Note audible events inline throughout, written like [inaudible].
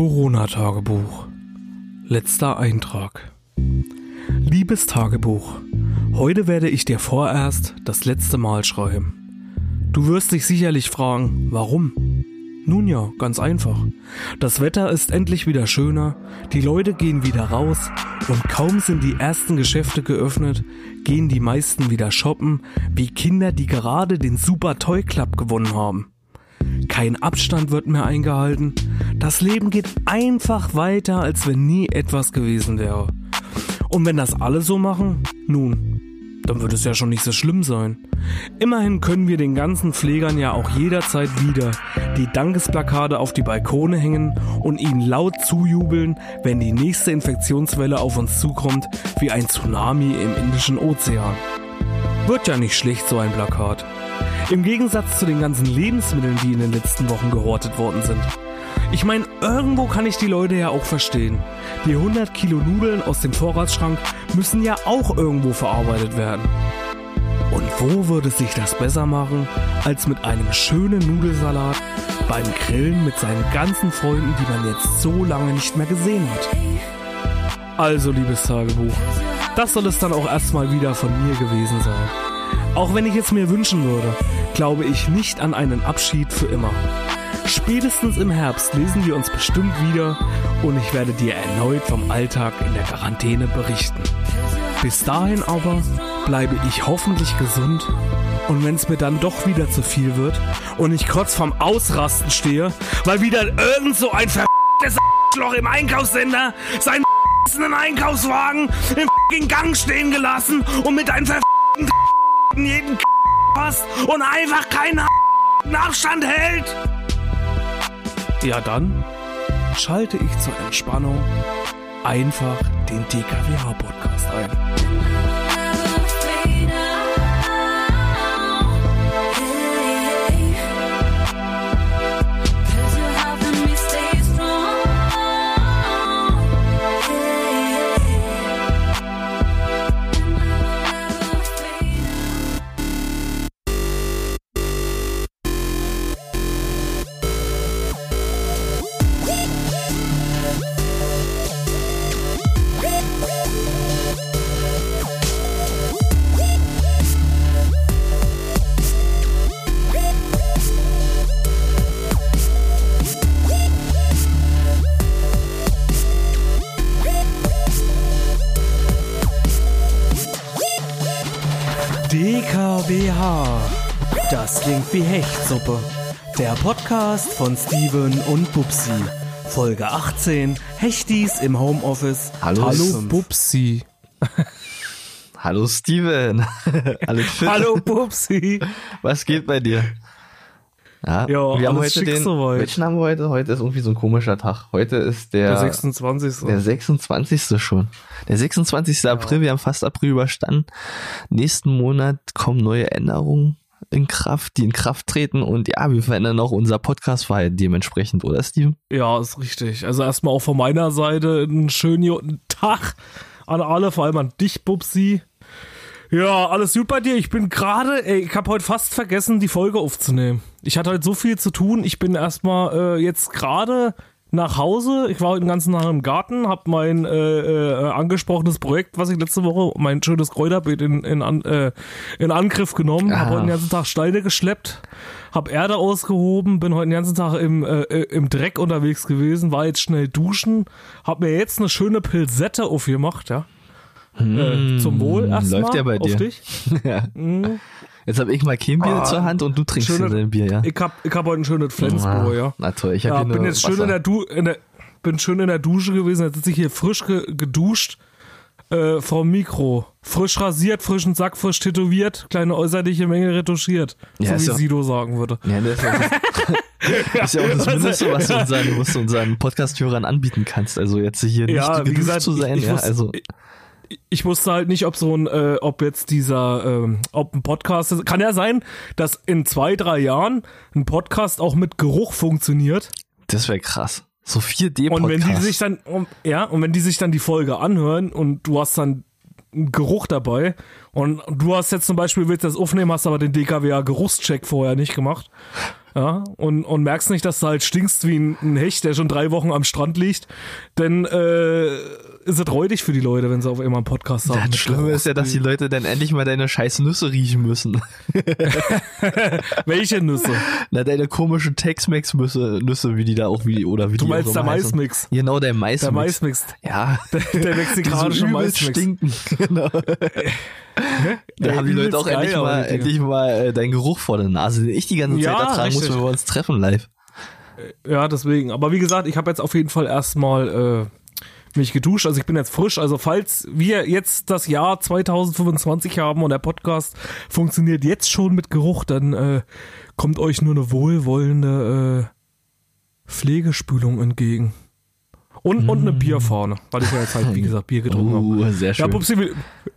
Corona-Tagebuch. Letzter Eintrag. Liebes Tagebuch, heute werde ich dir vorerst das letzte Mal schreiben. Du wirst dich sicherlich fragen, warum? Nun ja, ganz einfach. Das Wetter ist endlich wieder schöner, die Leute gehen wieder raus und kaum sind die ersten Geschäfte geöffnet, gehen die meisten wieder shoppen, wie Kinder, die gerade den Super Toy Club gewonnen haben. Kein Abstand wird mehr eingehalten. Das Leben geht einfach weiter, als wenn nie etwas gewesen wäre. Und wenn das alle so machen, nun, dann wird es ja schon nicht so schlimm sein. Immerhin können wir den ganzen Pflegern ja auch jederzeit wieder die Dankesplakate auf die Balkone hängen und ihnen laut zujubeln, wenn die nächste Infektionswelle auf uns zukommt, wie ein Tsunami im Indischen Ozean. Wird ja nicht schlecht, so ein Plakat. Im Gegensatz zu den ganzen Lebensmitteln, die in den letzten Wochen gehortet worden sind. Ich meine, irgendwo kann ich die Leute ja auch verstehen. Die 100 Kilo Nudeln aus dem Vorratsschrank müssen ja auch irgendwo verarbeitet werden. Und wo würde sich das besser machen, als mit einem schönen Nudelsalat beim Grillen mit seinen ganzen Freunden, die man jetzt so lange nicht mehr gesehen hat? Also, liebes Tagebuch, das soll es dann auch erstmal wieder von mir gewesen sein. Auch wenn ich es mir wünschen würde, glaube ich nicht an einen Abschied für immer. Spätestens im Herbst lesen wir uns bestimmt wieder und ich werde dir erneut vom Alltag in der Quarantäne berichten. Bis dahin aber bleibe ich hoffentlich gesund und wenn es mir dann doch wieder zu viel wird und ich kurz vorm Ausrasten stehe, weil wieder irgend so ein verficktes Loch im Einkaufssender seinen Einkaufswagen im Gang stehen gelassen und mit einem verfickten [laughs] jeden [laughs] passt und einfach keinen [laughs] Abstand hält. Ja dann schalte ich zur Entspannung einfach den DKWH-Podcast ein. Wie Hechtsuppe. Der Podcast von Steven und Bubsi. Folge 18. Hechtis im Homeoffice. Hallo, Hallo Bubsi. [laughs] Hallo Steven. [laughs] Alles fit? Hallo Bubsi. Was geht bei dir? Ja, Ja, wir haben heute den, soweit. welchen haben wir heute? Heute ist irgendwie so ein komischer Tag. Heute ist der, Der 26. der 26. schon. Der 26. April, wir haben fast April überstanden. Nächsten Monat kommen neue Änderungen in Kraft, die in Kraft treten und ja, wir verändern auch unser Podcast-Verhalten dementsprechend, oder Steven? Ja, ist richtig. Also erstmal auch von meiner Seite einen schönen Tag an alle, vor allem an dich, Bubsi. Ja, alles gut bei dir. Ich bin gerade, ey, ich habe heute fast vergessen, die Folge aufzunehmen. Ich hatte heute so viel zu tun. Ich bin erstmal äh, jetzt gerade nach Hause. Ich war heute den ganzen Tag im Garten, habe mein äh, äh, angesprochenes Projekt, was ich letzte Woche, mein schönes Kräuterbeet in, in, an, äh, in Angriff genommen, habe heute den ganzen Tag Steine geschleppt, habe Erde ausgehoben, bin heute den ganzen Tag im, äh, äh, im Dreck unterwegs gewesen, war jetzt schnell duschen, habe mir jetzt eine schöne Pilsette aufgemacht, ja. Äh, zum Wohl erstmal Hm, läuft ja bei auf dir. dich. [laughs] ja. Jetzt habe ich mal kein Bier Ah, zur Hand und du trinkst schöne- dein Bier, ja? Ich hab, ich hab heute ein schönes Flensburg, ja. Na toll, ich habe Ja, bin jetzt schön Wasser. in der, du in der bin schön in der Dusche gewesen, jetzt sitze ich hier frisch ge geduscht äh, vom Mikro. Frisch rasiert, frischen Sack, frisch tätowiert, kleine äußerliche Menge retuschiert. Ja, so wie ja- Sido sagen würde. Ja, das ist, ja das ist ja auch das [laughs] Mindeste, was du unseren, was du unseren Podcast-Hörern anbieten kannst. Also jetzt hier nicht Ja, gesagt, zu sein, ich, ich, ja, wusste, also ich, ich wusste halt nicht, ob so ein, äh, ob jetzt dieser, ähm, ob ein Podcast ist. Kann ja sein, dass in zwei, drei Jahren ein Podcast auch mit Geruch funktioniert. das wäre krass. So Und wenn die 4D-Podcast. sich dann, ja, und wenn die sich dann die Folge anhören und du hast dann einen Geruch dabei und du hast jetzt zum Beispiel, willst das aufnehmen, hast aber den DKWA Geruchscheck vorher nicht gemacht, Ja, und, und merkst nicht, dass du halt stinkst wie ein, ein Hecht, der schon drei Wochen am Strand liegt, denn äh, ist es räudig für die Leute, wenn sie auf einmal einen Podcast haben. Das Schlimme ist ja, dass die Leute dann endlich mal deine scheiß Nüsse riechen müssen. [laughs] Welche Nüsse? Na, deine komischen Tex-Mex-Nüsse, Nüsse, wie die da auch, wie, oder wie Du die meinst auch der. Maismix. Genau, der Maismix. Der Maismix. Ja. Der, der mexikanische [laughs] Maismix. stinken. [laughs] Genau. Da haben die Leute auch endlich mal, endlich mal äh, deinen Geruch vor der Nase, den ich die ganze Zeit Ja, ertragen muss, wenn wir uns treffen live. Ja, deswegen. Aber wie gesagt, ich habe jetzt auf jeden Fall erstmal äh, mich geduscht. Also ich bin jetzt frisch. Also falls wir jetzt das Jahr 2025 haben und der Podcast funktioniert jetzt schon mit Geruch, dann äh, kommt euch nur eine wohlwollende äh, Pflegespülung entgegen. Und, und eine Bierfahne, weil ich ja jetzt halt, wie gesagt, Bier getrunken habe. Uh, sehr Ja, schön. Pupsi, wie,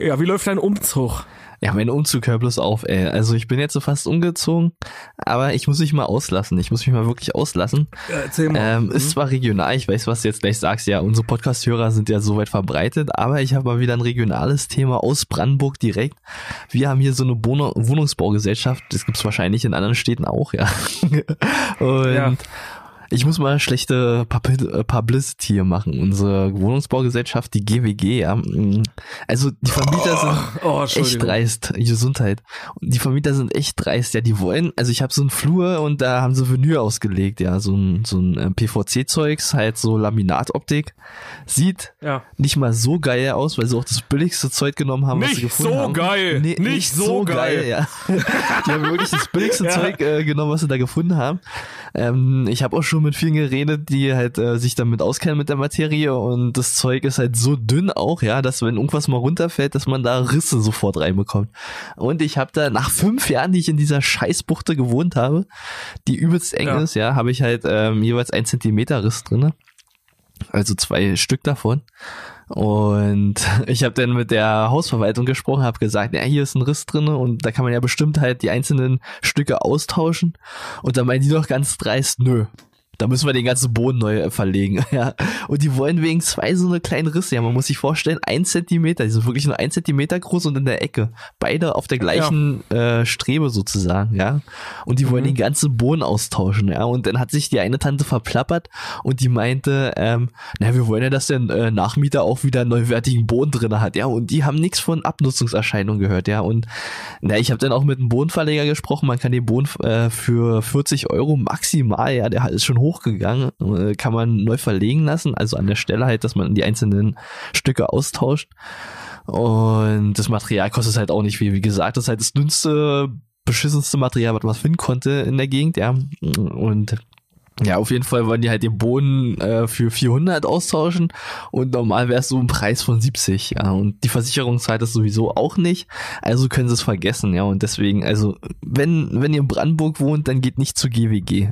ja, wie läuft dein Umzug? Ja, mein Umzug hört bloß auf, ey. Also ich bin jetzt so fast umgezogen, aber ich muss mich mal auslassen. Ich muss mich mal wirklich auslassen. Ja, erzähl mal. Ähm, ist zwar regional, ich weiß, was du jetzt gleich sagst, ja, unsere Podcast-Hörer sind ja so weit verbreitet, aber ich habe mal wieder ein regionales Thema aus Brandenburg direkt. Wir haben hier so eine Wohn Wohnungsbaugesellschaft, das gibt's wahrscheinlich in anderen Städten auch, ja. [laughs] Und Ja. Ich muss mal schlechte äh, Publicity hier machen. Unsere Wohnungsbaugesellschaft, die GWG, ja, mm, also die Vermieter sind oh, echt Entschuldigung. dreist. Gesundheit. Und die Vermieter sind echt dreist. Ja, die wollen, also ich habe so einen Flur und da haben sie Venue ausgelegt, ja, so ein, so ein äh, PVC-Zeugs, halt so Laminatoptik. Sieht Ja. nicht mal so geil aus, weil sie auch das billigste Zeug genommen haben, was Nicht sie gefunden so haben. geil. Nee, Nicht so geil. ja. [laughs] Die haben wirklich das billigste [laughs] Ja. Zeug äh, genommen, was sie da gefunden haben. Ähm, ich habe auch schon mit vielen geredet, die halt äh, sich damit auskennen mit der Materie und das Zeug ist halt so dünn auch, ja, dass wenn irgendwas mal runterfällt, dass man da Risse sofort reinbekommt. Und ich habe da nach fünf Jahren, die ich in dieser Scheißbuchte gewohnt habe, die übelst eng Ja. ist, ja, habe ich halt ähm, jeweils ein Zentimeter Riss drinne. Also zwei Stück davon. Und [laughs] ich habe dann mit der Hausverwaltung gesprochen, habe gesagt, ja, hier ist ein Riss drinne und da kann man ja bestimmt halt die einzelnen Stücke austauschen. Und dann meinen die doch ganz dreist, nö. Da müssen wir den ganzen Boden neu äh, verlegen. [laughs] Ja. Und die wollen wegen zwei so eine kleinen Risse. Ja, man muss sich vorstellen, ein Zentimeter, die sind wirklich nur ein Zentimeter groß und in der Ecke. Beide auf der gleichen äh, Strebe sozusagen, ja. Und die wollen Mhm. den ganzen Boden austauschen, ja. Und dann hat sich die eine Tante verplappert und die meinte, ähm, na, wir wollen ja, dass der äh, Nachmieter auch wieder neuwertigen Boden drinne hat, ja. Und die haben nichts von Abnutzungserscheinungen gehört, ja. Und na, ich habe dann auch mit einem Bodenverleger gesprochen, man kann den Boden äh, für 40 Euro maximal, ja, der ist schon hochgegangen, äh, kann man neu verlegen lassen, also an der Stelle halt, dass man die einzelnen Stücke austauscht. Und das Material kostet halt auch nicht viel. Wie gesagt, das ist halt das dünnste, beschissenste Material, was man finden konnte in der Gegend, ja. Und ja, auf jeden Fall wollen die halt den Boden äh, für 400 austauschen und normal wäre es so ein Preis von 70, ja. Und die Versicherung zahlt das sowieso auch nicht, also können sie es vergessen, ja. Und deswegen, also, wenn, wenn ihr in Brandenburg wohnt, dann geht nicht zu GWG.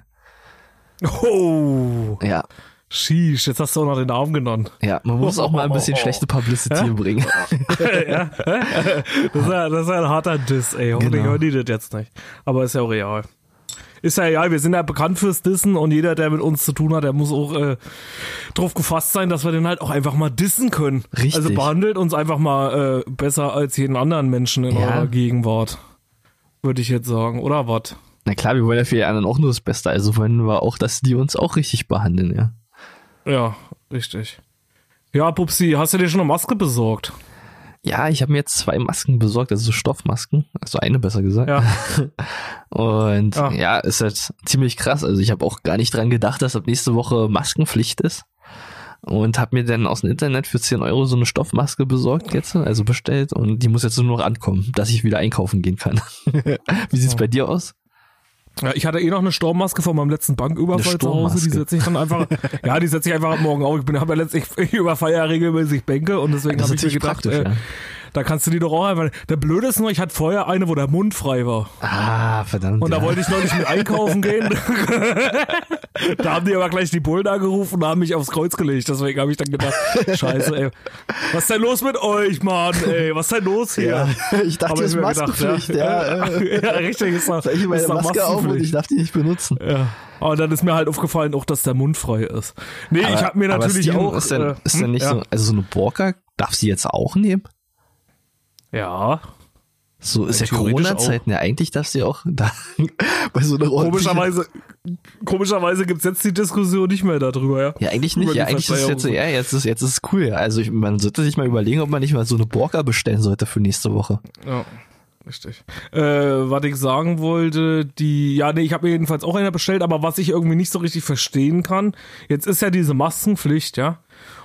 Oh, Ja, sheesh, jetzt hast du auch noch den Namen genannt. ja, man muss auch mal ein bisschen schlechte Publicity bringen. [laughs] ja? das, ist ja, das ist ja ein harter Diss, ey. Hoffentlich Genau. hören die das jetzt nicht. Aber ist ja auch real. Ist ja real, wir sind ja bekannt fürs Dissen und jeder, der mit uns zu tun hat, der muss auch äh, drauf gefasst sein, dass wir den halt auch einfach mal dissen können. Richtig. Also behandelt uns einfach mal äh, besser als jeden anderen Menschen in Ja. eurer Gegenwart. Würde ich jetzt sagen, oder was? Na klar, wir wollen ja für die anderen auch nur das Beste, also wollen wir auch, dass die uns auch richtig behandeln, ja. Ja, richtig. Ja, Pupsi, hast du dir schon eine Maske besorgt? Ja, ich habe mir jetzt zwei Masken besorgt, also so Stoffmasken, also eine besser gesagt. Ja. [laughs] Und Ah. ja, ist halt ziemlich krass. Also ich habe auch gar nicht dran gedacht, dass ab nächste Woche Maskenpflicht ist. Und habe mir dann aus dem Internet für 10 Euro so eine Stoffmaske besorgt jetzt, also bestellt. Und die muss jetzt nur noch ankommen, dass ich wieder einkaufen gehen kann. [laughs] Wie sieht's Oh. bei dir aus? Ja, ich hatte eh noch eine Sturmmaske von meinem letzten Banküberfall zu Hause. Die setze ich dann einfach, [laughs] ja, die setze ich einfach Morgen auf. Ich bin, habe ja letztlich, [laughs] ich überfall ja regelmäßig Bänke und deswegen habe ich mir gedacht, praktisch, äh, da kannst du die doch auch einfach. Der Blöde ist nur, ich hatte vorher eine, wo der Mund frei war. Ah, verdammt. Und ja. da wollte ich neulich mit einkaufen [laughs] gehen. da haben die aber gleich die Bullen angerufen und haben mich aufs Kreuz gelegt. Deswegen habe ich dann gedacht, scheiße, ey. Was ist denn los mit euch, Mann, ey? Was ist denn los hier? ja, ich dachte, Aber das ist ich mir gedacht, Maskenpflicht, ja. [laughs] äh, ja, richtig, ist Soll ich meine ist Maske auf und Maskenpflicht. ich darf die nicht benutzen. Ja. Aber dann ist mir halt aufgefallen, auch dass der Mund frei ist. Nee, ich habe mir aber natürlich Steven, auch. Ist denn, äh, ist denn hm, nicht ja. so, also so eine Borka, darf sie jetzt auch nehmen? Ja. So ist ja Corona-Zeiten. Ja, eigentlich darfst du ja auch da [laughs] bei so einer Komischerweise, komischerweise gibt's jetzt die Diskussion nicht mehr darüber, ja. Ja, eigentlich nicht. Ja, eigentlich ist es jetzt, ja, jetzt ist, jetzt ist es cool. Ja. Also ich, man sollte sich mal überlegen, ob man nicht mal so eine Borka bestellen sollte für nächste Woche. Ja. Richtig. Äh, was ich sagen wollte, die, ja, nee, ich habe mir jedenfalls auch einer bestellt, aber was ich irgendwie nicht so richtig verstehen kann, jetzt ist ja diese Maskenpflicht, ja.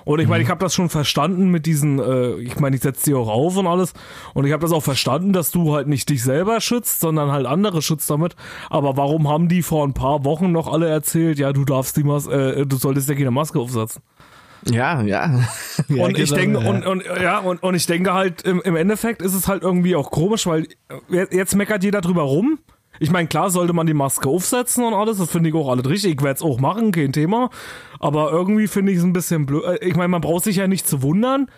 Und ich meine, ich habe das schon verstanden mit diesen, äh, ich meine, ich setze die auch auf und alles. Und ich habe das auch verstanden, dass du halt nicht dich selber schützt, sondern halt andere schützt damit. Aber warum haben die vor ein paar Wochen noch alle erzählt, ja, du darfst die Mas äh, du solltest ja keine Maske aufsetzen? Ja, ja. [laughs] ja und ich denke, ja. und, und ja, und, und ich denke halt, im, im Endeffekt ist es halt irgendwie auch komisch, weil jetzt meckert jeder drüber rum. Ich meine, klar sollte man die Maske aufsetzen und alles, das finde ich auch alles richtig. Ich werde es auch machen, kein Thema. Aber irgendwie finde ich es ein bisschen blöd. Äh, ich meine, man braucht sich ja nicht zu wundern,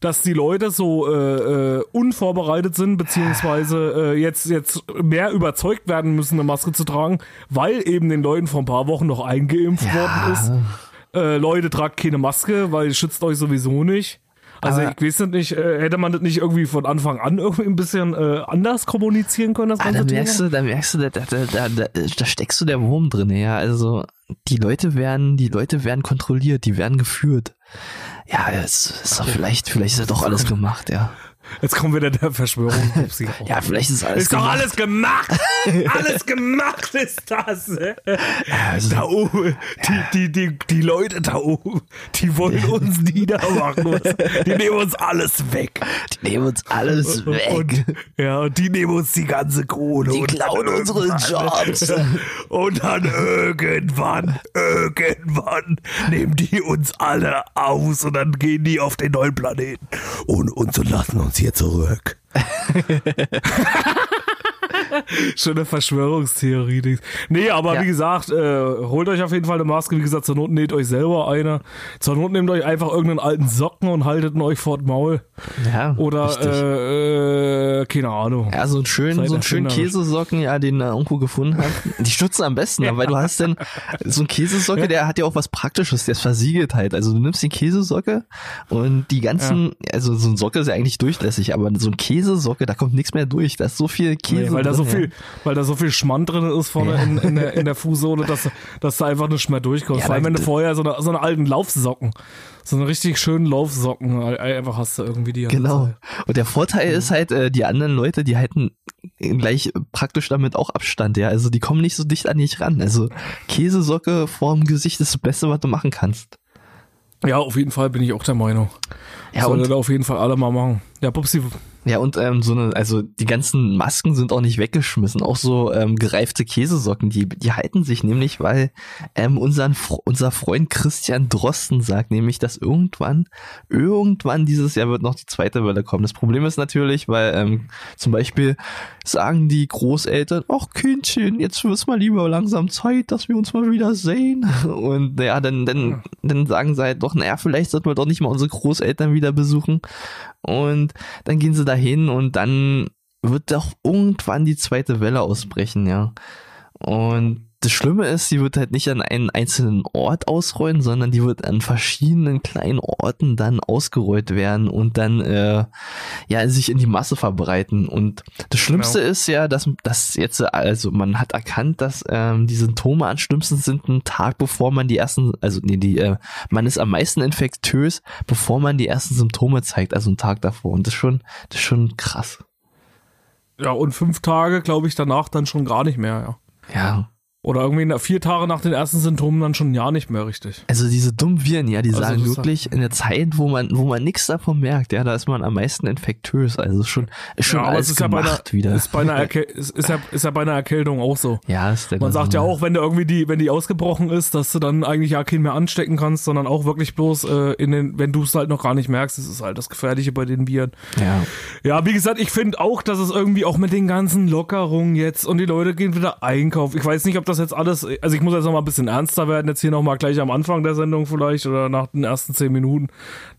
dass die Leute so äh, äh, unvorbereitet sind, beziehungsweise äh, jetzt, jetzt mehr überzeugt werden müssen, eine Maske zu tragen, weil eben den Leuten vor ein paar Wochen noch eingeimpft ja. worden ist. Äh, Leute, tragt keine Maske, weil schützt euch sowieso nicht. Also aber ich weiß nicht, äh, hätte man das nicht irgendwie von Anfang an irgendwie ein bisschen äh, anders kommunizieren können, das ah, ganze ah, da merkst du, da merkst du, da, da, da, da, da steckst du der Wurm drin, ja. Also die Leute werden, die Leute werden kontrolliert, die werden geführt. Ja, es ist doch vielleicht, vielleicht ist ja doch alles gemacht, ja. Jetzt kommt wieder der Verschwörung. [laughs] ja, vielleicht ist alles Ist doch alles gemacht. [laughs] alles gemacht ist das. Also da oben, die, die, die, die Leute da oben, die wollen [laughs] uns niedermachen. Die nehmen uns alles weg. Die nehmen uns alles weg. Und, ja, und die nehmen uns die ganze Kohle. Die klauen unsere Jobs. Und dann irgendwann, irgendwann nehmen die uns alle aus und dann gehen die auf den neuen Planeten und und lassen uns hier zurück. [laughs] [laughs] Schöne Verschwörungstheorie. Nee, aber ja. wie gesagt, äh, holt euch auf jeden Fall eine Maske. Wie gesagt, zur Not näht euch selber eine. Zur Not nehmt euch einfach irgendeinen alten Socken und haltet ihn euch vor Maul. Ja. Oder, äh, äh, keine Ahnung. Ja, so einen schönen, so einen schönen Käsesocken, ja, den der Onko gefunden hat. [laughs] Die stützen am besten, ja. weil du hast denn so ein Käsesocke, der hat ja auch was Praktisches, der ist versiegelt halt. Also du nimmst die Käsesocke und die ganzen, also so ein Socke ist ja eigentlich durchlässig, aber so ein Käsesocke, da kommt nichts mehr durch. Da ist so viel Käse. Nee, weil da so viel, weil da so viel Schmand drin ist vorne ja. in, in, der, in der Fußsohle, dass, dass da einfach nicht mehr durchkommt. Ja, Vor allem, wenn du vorher so eine, so eine alten Laufsocken, so eine richtig schönen Laufsocken einfach hast du irgendwie die. Genau. Zeit. Und der Vorteil ja. ist halt, äh, die anderen Leute, die halten gleich praktisch damit auch Abstand, ja. Also die kommen nicht so dicht an dich ran. Also Käsesocke vorm Gesicht ist das Beste, was du machen kannst. Ja, auf jeden Fall bin ich auch der Meinung. Ja, Sollte und auf jeden Fall alle mal machen. Ja, Pupsi, ja, und ähm, so eine, also die ganzen Masken sind auch nicht weggeschmissen. Auch so ähm, gereifte Käsesocken, die, die halten sich nämlich, weil ähm, unseren, unser Freund Christian Drosten sagt nämlich, dass irgendwann, irgendwann dieses Jahr wird noch die zweite Welle kommen. Das Problem ist natürlich, weil ähm, zum Beispiel sagen die Großeltern, ach Kindchen, jetzt wird's mal lieber langsam Zeit, dass wir uns mal wieder sehen. [laughs] Und ja, dann, dann, dann sagen sie halt doch, naja, vielleicht sollten wir doch nicht mal unsere Großeltern wieder besuchen. Und dann gehen sie dahin und dann wird doch irgendwann die zweite Welle ausbrechen, ja. Und das Schlimme ist, die wird halt nicht an einen einzelnen Ort ausrollen, sondern die wird an verschiedenen kleinen Orten dann ausgerollt werden und dann äh, ja sich in die Masse verbreiten. Und das Schlimmste genau. ist ja, dass dass jetzt also man hat erkannt, dass ähm, die Symptome am schlimmsten sind einen Tag bevor man die ersten, also nee, die äh, man ist am meisten infektös, bevor man die ersten Symptome zeigt, also einen Tag davor. Und das ist schon das ist schon krass. Ja, und fünf Tage, glaube ich, danach dann schon gar nicht mehr, ja. Ja. Oder irgendwie vier Tage nach den ersten Symptomen dann schon ja nicht mehr richtig. Also diese dummen Viren, ja, die also sagen wirklich in der Zeit, wo man, wo man nichts davon merkt, ja, da ist man am meisten infektös. Also schon, schon ja, alles ist gemacht ja einer, wieder. Ist, bei einer [laughs] ist, ist, ja, ist ja bei einer Erkältung auch so. Ja, ist der Man sagt ja auch, wenn du irgendwie die, wenn die ausgebrochen ist, dass du dann eigentlich ja keinen mehr anstecken kannst, sondern auch wirklich bloß äh, in den, wenn du es halt noch gar nicht merkst, das ist halt das Gefährliche bei den Viren. Ja. Ja, wie gesagt, ich finde auch, dass es irgendwie auch mit den ganzen Lockerungen jetzt und die Leute gehen wieder einkaufen. Ich weiß nicht, ob das jetzt alles, also ich muss jetzt noch mal ein bisschen ernster werden, jetzt hier noch mal gleich am Anfang der Sendung vielleicht oder nach den ersten zehn Minuten.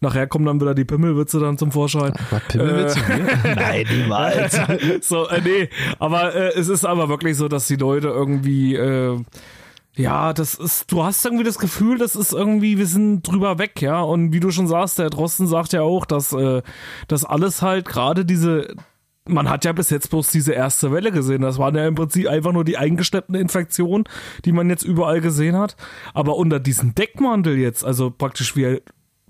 Nachher kommen dann wieder die Pimmelwitze dann zum Vorschein. Was, Pimmelwitze? Äh, [laughs] Nein, niemals. [laughs] so, äh, nee, aber äh, es ist aber wirklich so, dass die Leute irgendwie, äh, ja, das ist, du hast irgendwie das Gefühl, das ist irgendwie, wir sind drüber weg, ja. Und wie du schon sagst, der Drosten sagt ja auch, dass äh, das alles halt gerade diese man hat ja bis jetzt bloß diese erste Welle gesehen. Das waren ja im Prinzip einfach nur die eingeschleppten Infektionen, die man jetzt überall gesehen hat. Aber unter diesem Deckmantel jetzt, also praktisch wir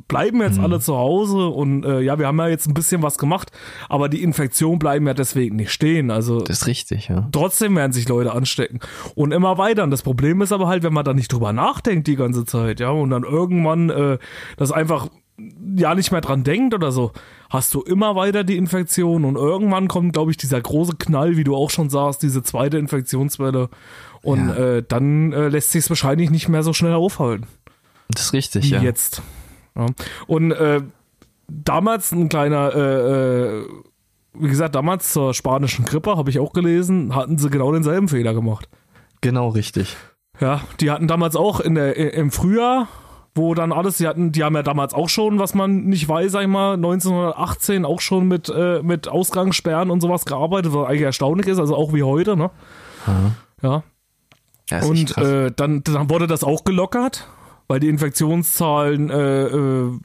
bleiben jetzt mhm. alle zu Hause und äh, ja, wir haben ja jetzt ein bisschen was gemacht, aber die Infektionen bleiben ja deswegen nicht stehen. Also das ist richtig, ja. Trotzdem werden sich Leute anstecken und immer weiter. Und das Problem ist aber halt, wenn man da nicht drüber nachdenkt die ganze Zeit, ja, und dann irgendwann äh, das einfach ja nicht mehr dran denkt oder so, hast du immer weiter die Infektion und irgendwann kommt, glaube ich, dieser große Knall, wie du auch schon sagst, diese zweite Infektionswelle und ja. äh, dann äh, lässt sich es wahrscheinlich nicht mehr so schnell aufhalten. Das ist richtig, wie ja. Jetzt. Ja. Und äh, damals ein kleiner, äh, äh, wie gesagt, damals zur spanischen Grippe, habe ich auch gelesen, hatten sie genau denselben Fehler gemacht. Genau richtig. Ja, die hatten damals auch in der, im Frühjahr wo dann alles, die hatten, die haben ja damals auch schon, was man nicht weiß, sag ich mal, 1918 auch schon mit, äh, mit Ausgangssperren und sowas gearbeitet, was eigentlich erstaunlich ist, also auch wie heute, ne? Mhm. Ja. und äh, dann, dann wurde das auch gelockert weil die Infektionszahlen äh, äh,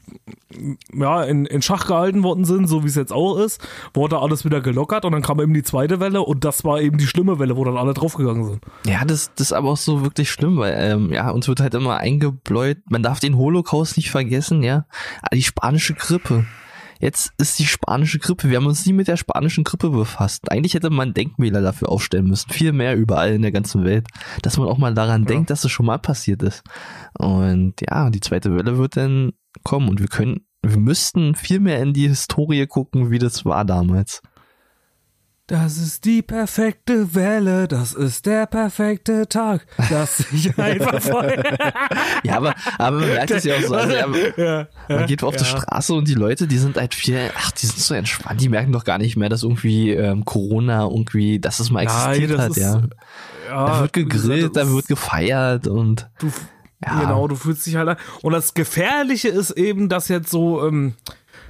ja, in, in Schach gehalten worden sind, so wie es jetzt auch ist, wurde alles wieder gelockert und dann kam eben die zweite Welle und das war eben die schlimme Welle, wo dann alle draufgegangen sind. Ja, das, das ist aber auch so wirklich schlimm, weil ähm, ja, uns wird halt immer eingebläut, man darf den Holocaust nicht vergessen, ja, die spanische Grippe. Jetzt ist die spanische Grippe. Wir haben uns nie mit der spanischen Grippe befasst. Eigentlich hätte man Denkmäler dafür aufstellen müssen. Viel mehr überall in der ganzen Welt. Dass man auch mal daran ja. denkt, dass es schon mal passiert ist. Und ja, die zweite Welle wird dann kommen und wir können, wir müssten viel mehr in die Historie gucken, wie das war damals. Das ist die perfekte Welle, das ist der perfekte Tag, dass ich [laughs] einfach voll. ja, aber, aber man merkt es ja auch so. Also, ja, [laughs] man geht auf ja. die Straße und die Leute, die sind halt viel, ach, die sind so entspannt, die merken doch gar nicht mehr, dass irgendwie ähm, Corona irgendwie, dass es mal existiert Nein, hat, ist, ja. ja. Da wird gegrillt, da wird gefeiert und. Du, ja. Genau, du fühlst dich halt. Und das Gefährliche ist eben, dass jetzt so, ähm,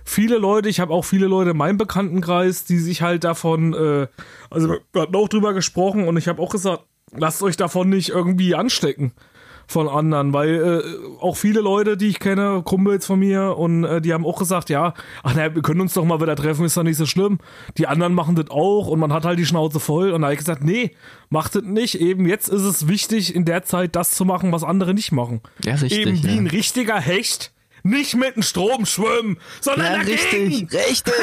viele Leute, ich habe auch viele Leute in meinem Bekanntenkreis, die sich halt davon, äh, also wir hatten auch drüber gesprochen und ich habe auch gesagt, lasst euch davon nicht irgendwie anstecken von anderen, weil äh, auch viele Leute, die ich kenne, Kumpels von mir und äh, die haben auch gesagt, ja, ach naja, wir können uns doch mal wieder treffen, ist doch nicht so schlimm. Die anderen machen das auch und man hat halt die Schnauze voll und da habe ich gesagt, nee, macht das nicht. Eben jetzt ist es wichtig, in der Zeit das zu machen, was andere nicht machen. Ja, richtig. Eben wie ja. ein richtiger Hecht nicht mit dem Strom schwimmen, sondern ja, dagegen. Richtig, richtig.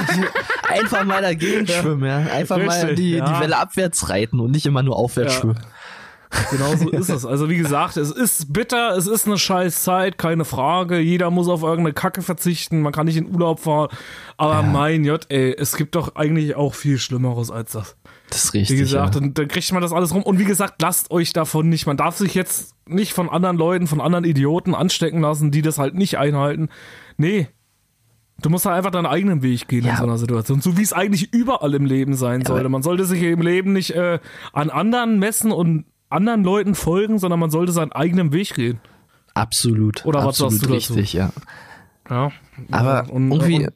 Einfach mal dagegen schwimmen, ja. Einfach richtig, mal die, ja. die Welle abwärts reiten und nicht immer nur aufwärts ja. schwimmen. Genau so [laughs] ist es. Also wie gesagt, es ist bitter, es ist eine scheiß Zeit, keine Frage. Jeder muss auf irgendeine Kacke verzichten, man kann nicht in Urlaub fahren. Aber ja. mein Gott, ey, es gibt doch eigentlich auch viel Schlimmeres als das. Das ist richtig. Wie gesagt, ja. dann, dann kriegt man das alles rum. Und wie gesagt, lasst euch davon nicht. Man darf sich jetzt nicht von anderen Leuten, von anderen Idioten anstecken lassen, die das halt nicht einhalten. Nee. Du musst halt einfach deinen eigenen Weg gehen ja. in so einer Situation. So wie es eigentlich überall im Leben sein ja, sollte. Man sollte sich im Leben nicht äh, an anderen messen und anderen Leuten folgen, sondern man sollte seinen eigenen Weg gehen. Absolut. Oder was sagst du richtig, dazu? ja. Ja. Aber und, irgendwie. Und,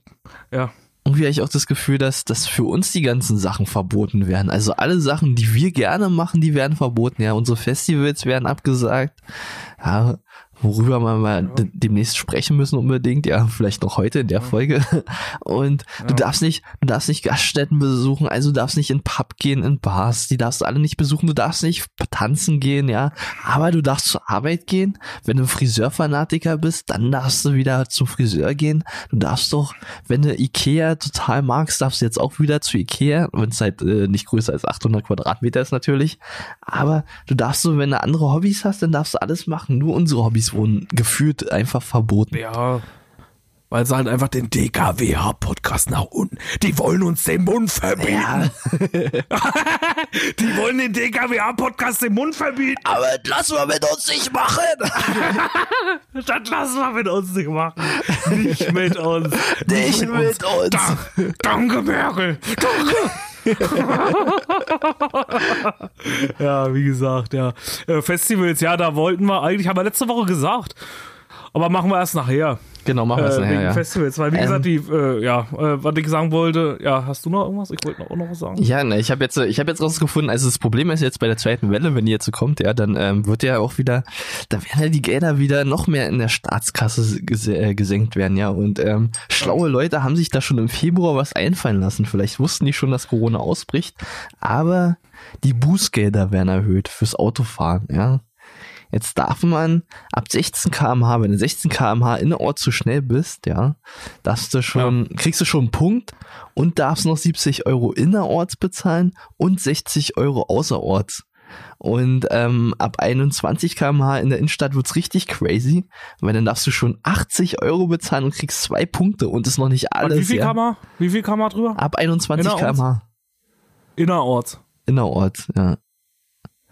ja irgendwie habe ich auch das Gefühl, dass, dass für uns die ganzen Sachen verboten werden. Also alle Sachen, die wir gerne machen, die werden verboten. Ja, unsere Festivals werden abgesagt. Ja, worüber wir mal ja. demnächst sprechen müssen unbedingt, ja, vielleicht noch heute in der ja. Folge. [laughs] Und ja. du darfst nicht, du darfst nicht Gaststätten besuchen, also du darfst nicht in Pub gehen, in Bars, die darfst du alle nicht besuchen, du darfst nicht tanzen gehen, ja, aber du darfst zur Arbeit gehen. Wenn du Friseurfanatiker bist, dann darfst du wieder zum Friseur gehen. Du darfst doch, wenn du Ikea total magst, darfst du jetzt auch wieder zu Ikea, wenn es halt äh, nicht größer als 800 Quadratmeter ist natürlich. Aber du darfst so, wenn du andere Hobbys hast, dann darfst du alles machen. Nur unsere Hobbys Partys wurden gefühlt einfach verboten. Ja, weil sie halt einfach den DKWH-Podcast nach unten. Die wollen uns den Mund verbieten. Ja. [laughs] die wollen den DKWH-Podcast den Mund verbieten. Aber das lassen wir mit uns nicht machen. [laughs] das lassen wir mit uns nicht machen. Nicht mit uns. Nicht, nicht mit, uns. uns. Da, danke, Merkel. Danke. [laughs] ja, wie gesagt, ja. Äh, Festivals, ja, da wollten wir eigentlich, haben wir letzte Woche gesagt. Aber machen wir erst nachher. Genau, machen wir es äh, nachher, wegen ja. Festivals. Weil, wie Ähm, gesagt, die, äh, ja, äh, was ich sagen wollte, ja, hast du noch irgendwas? Ich wollte noch, auch noch was sagen. Ja, ne, ich habe jetzt, ich habe jetzt rausgefunden, also das Problem ist jetzt bei der zweiten Welle, wenn die jetzt so kommt, ja, dann ähm, wird ja auch wieder, da werden ja die Gelder wieder noch mehr in der Staatskasse ges äh, gesenkt werden, ja. Und ähm, schlaue Leute haben sich da schon im Februar was einfallen lassen. Vielleicht wussten die schon, dass Corona ausbricht, aber die Bußgelder werden erhöht fürs Autofahren, ja. Jetzt darf man ab 16 km/h, wenn du 16 km/h innerorts zu schnell bist, ja, darfst du schon, kriegst du schon einen Punkt und darfst noch 70 Euro innerorts bezahlen und 60 Euro außerorts. Und ähm, ab 21 km/h in der Innenstadt wird's richtig crazy, weil dann darfst du schon 80 Euro bezahlen und kriegst zwei Punkte und ist noch nicht Und alles. wie viel ja. man, wie viel man drüber? Ab 21 Innerorts? km/h Innerorts. innerorts, ja.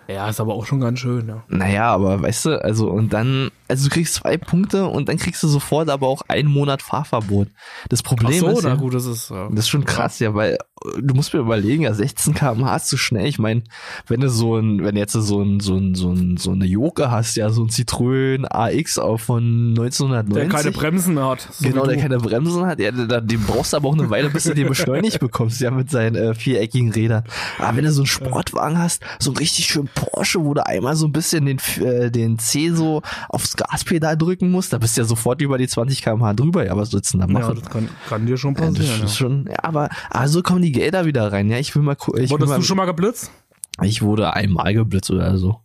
Ja, ist aber auch schon ganz schön, ja. Naja, aber weißt du, also und dann, also du kriegst zwei Punkte und dann kriegst du sofort aber auch einen Monat Fahrverbot. Das Ach Problem so, ist, na ja, gut, das ist, ja. das ist schon krass, ja, weil du musst mir überlegen, ja, 16 km/h ist zu schnell. Ich meine, wenn du so ein, wenn du jetzt so ein, so ein, so ein, so eine Joke hast, ja, so ein Citroën AX auch von 1990. Der keine Bremsen hat. so Genau, der keine Bremsen hat, ja, den brauchst du aber auch eine Weile, bis du den beschleunigt bekommst, ja, mit seinen äh, viereckigen Rädern. Aber wenn du so einen Sportwagen hast, so einen richtig schönen Porsche, wo du einmal so ein bisschen den, äh, den C so aufs Gaspedal drücken musst, da bist du ja sofort über die 20 km/h drüber, ja, was sollst du denn da Ja, machen? das kann, kann dir schon Ja, das passieren. ist schon, ja, aber also kommen die Gelder wieder rein, ja, ich will mal, ich, Wurdest mal du schon mal geblitzt? ich wurde einmal geblitzt oder so.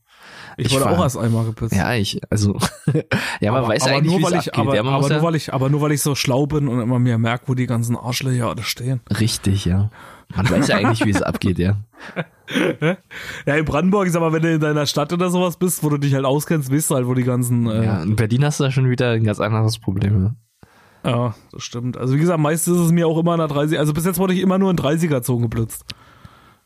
Ich, Ich wurde war- auch erst einmal geblitzt. Ja, ich, also, [laughs] ja, man aber, weiß aber eigentlich, nur wie weil es ich, abgeht. aber, ja, aber nur ja, weil ich, aber nur weil ich so schlau bin und immer mehr merke, wo die ganzen Arschlöcher alle stehen. richtig, ja. Man weiß ja eigentlich, wie es abgeht, ja. [laughs] Ja, in Brandenburg, sag mal, wenn du in deiner Stadt oder sowas bist, wo du dich halt auskennst, weißt du halt, wo die ganzen, äh, Ja, in Berlin hast du da schon wieder ein ganz anderes Problem. Ja. Ja, das stimmt. Also wie gesagt, meistens ist es mir auch immer in der 30 Also bis jetzt wurde ich immer nur in 30er-Zonen geblitzt.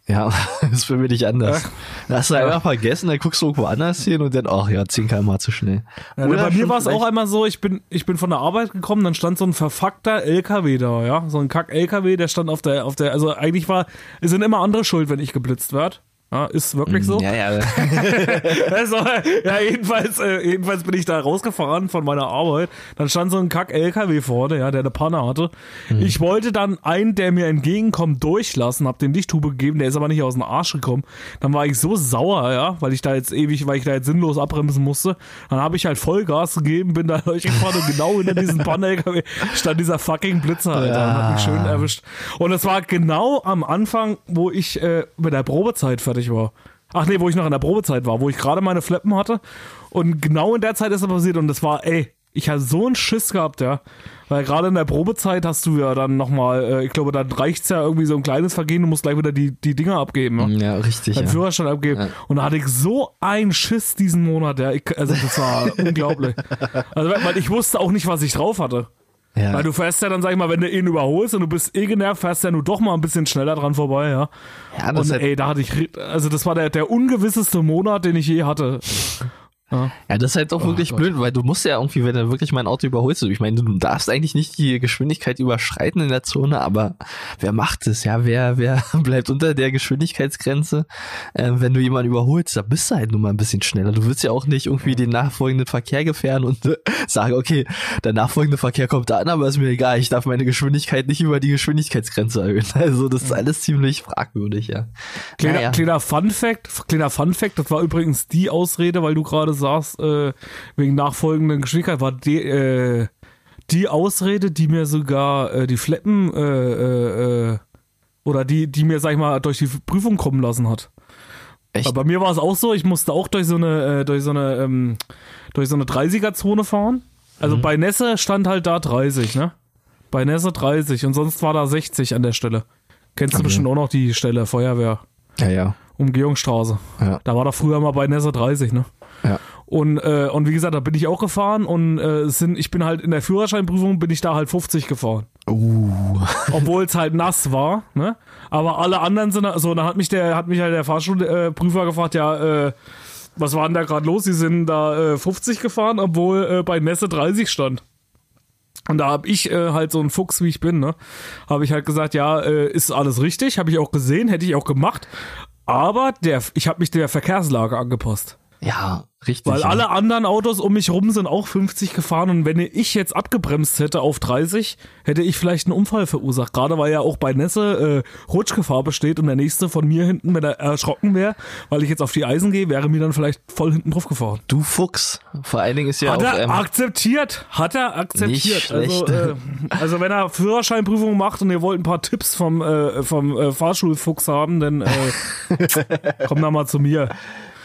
Ja, das [laughs] ist für mich nicht anders. Da hast du Ja. einfach vergessen, dann guckst du irgendwo anders hin und dann, ach ja, 10 km zu schnell. Ja, bei mir war es auch einmal so, ich bin, ich bin von der Arbeit gekommen, dann stand so ein verfuckter LKW da, ja. So ein Kack-LKW, der stand auf der, auf der, also eigentlich war, es sind immer andere schuld, wenn ich geblitzt werde. Ja, ist wirklich so. Ja, ja. [laughs] Also, ja, jedenfalls, äh, jedenfalls bin ich da rausgefahren von meiner Arbeit. Dann stand so ein Kack-LKW vorne, ja, der eine Panne hatte. Ich wollte dann einen, der mir entgegenkommt, durchlassen, hab den Lichthube gegeben, der ist aber nicht aus dem Arsch gekommen. Dann war ich so sauer, ja, weil ich da jetzt ewig, weil ich da jetzt sinnlos abbremsen musste. Dann habe ich halt Vollgas gegeben, bin da [laughs] durchgefahren und genau hinter diesem Panne-LKW stand dieser fucking Blitzer, Alter, und hat mich schön erwischt. Und es war genau am Anfang, wo ich äh, mit der Probezeit fertig war. Ach nee, wo ich noch in der Probezeit war, wo ich gerade meine Fleppen hatte. Und genau in der Zeit ist es passiert und das war, ey, ich hatte so einen Schiss gehabt, ja. Weil gerade in der Probezeit hast du ja dann nochmal, äh, ich glaube, dann reicht's ja irgendwie so ein kleines Vergehen, du musst gleich wieder die, die Dinger abgeben, ja. Ja, richtig. Deinen Ja. Führerschein abgeben. Ja. Und da hatte ich so einen Schiss diesen Monat, ja. Ich, also das war [laughs] unglaublich. Also, weil ich wusste auch nicht, was ich drauf hatte. Ja. Weil du fährst ja dann, sag ich mal, wenn du ihn überholst und du bist eh genervt, fährst ja nur doch mal ein bisschen schneller dran vorbei, ja. ja, Und halt, ey, da hatte ich, also das war der, der ungewisseste Monat, den ich je hatte. Ja, das ist halt auch wirklich Gott. blöd, weil du musst ja irgendwie, wenn du wirklich mein Auto überholst, ich meine, du darfst eigentlich nicht die Geschwindigkeit überschreiten in der Zone, aber wer macht es? Ja, wer, wer [laughs] bleibt unter der Geschwindigkeitsgrenze? Ähm, wenn du jemanden überholst, da bist du halt nur mal ein bisschen schneller. Du willst ja auch nicht irgendwie den nachfolgenden Verkehr gefährden und äh, sagen, okay, der nachfolgende Verkehr kommt da an, aber ist mir egal, ich darf meine Geschwindigkeit nicht über die Geschwindigkeitsgrenze erhöhen. [laughs] Also das ist alles ziemlich fragwürdig, ja. Kleiner, Naja. kleiner Fun Fact, kleiner Fun Fact, das war übrigens die Ausrede, weil du gerade sagst, äh, wegen nachfolgenden Geschwindigkeit, war die, äh, die Ausrede, die mir sogar äh, die Fleppen, äh, äh, äh, oder die, die mir, sag ich mal, durch die Prüfung kommen lassen hat. Echt? Aber bei mir war es auch so, ich musste auch durch so eine, durch so eine, ähm, durch so eine 30er-Zone fahren. Also bei Nässe stand halt da 30, ne? Bei Nässe 30 und sonst war da 60 an der Stelle. Kennst du Okay. bestimmt auch noch die Stelle, Feuerwehr, Ja, ja. Umgehungsstraße. Ja. Da war da früher mal bei Nässe 30, ne? Und, äh, und wie gesagt, da bin ich auch gefahren und äh, sind, ich bin halt in der Führerscheinprüfung bin ich da halt 50 gefahren. Uh. Obwohl es halt nass war, ne? Aber alle anderen sind da- so, dann hat mich der, hat mich halt der Fahrschulprüfer Prüfer gefragt, ja, äh, was war denn da gerade los? Sie sind da äh, 50 gefahren, obwohl äh, bei Nässe 30 stand. Und da habe ich äh, halt so ein Fuchs, wie ich bin, ne? Habe ich halt gesagt, ja, äh, ist alles richtig, habe ich auch gesehen, hätte ich auch gemacht. Aber der, ich habe mich der Verkehrslage angepasst. Ja, richtig. Weil ja. alle anderen Autos um mich rum sind auch 50 gefahren und wenn ich jetzt abgebremst hätte auf 30, hätte ich vielleicht einen Unfall verursacht. Gerade weil ja auch bei Nässe äh, Rutschgefahr besteht und der nächste von mir hinten, wenn er erschrocken wäre, weil ich jetzt auf die Eisen gehe, wäre mir dann vielleicht voll hinten drauf gefahren. Du Fuchs. Vor allen Dingen ist ja Hat auch. er ähm, akzeptiert, hat er akzeptiert. Also, äh, also wenn er Führerscheinprüfung macht und ihr wollt ein paar Tipps vom, äh, vom äh, Fahrschulfuchs haben, dann äh, [laughs] komm da mal zu mir.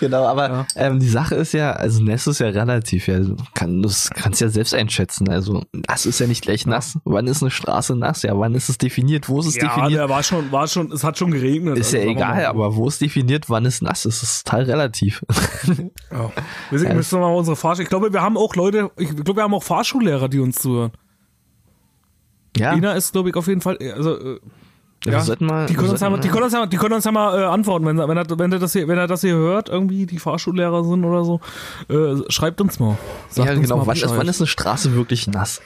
Genau, aber ähm, die Sache ist ja, also nass ist ja relativ, ja, du kann, das kannst ja selbst einschätzen. Also nass ist ja nicht gleich nass. Wann ist eine Straße nass? Ja, wann ist es definiert? Wo ist es Ja, definiert? der war schon, war schon, es hat schon geregnet. Ist ja Also, wir egal, aber wo ist definiert, wann es nass ist? Das ist total relativ. [laughs] Ja. Deswegen müssen wir mal unsere Fahrschule. Ich glaube, wir haben auch Leute, ich glaube, wir haben auch Fahrschullehrer, die uns zuhören. ja, Ina ist, glaube ich, auf jeden Fall, also, ja, sollten mal. die können uns ja, mal- sollten die können uns ja, die können uns ja mal äh, antworten, wenn, wenn, er, wenn, er das hier, wenn er das hier hört, irgendwie die Fahrschullehrer sind oder so, äh, schreibt uns mal. Sagt ja, uns genau. mal Wann ist, wann ist eine Straße wirklich nass?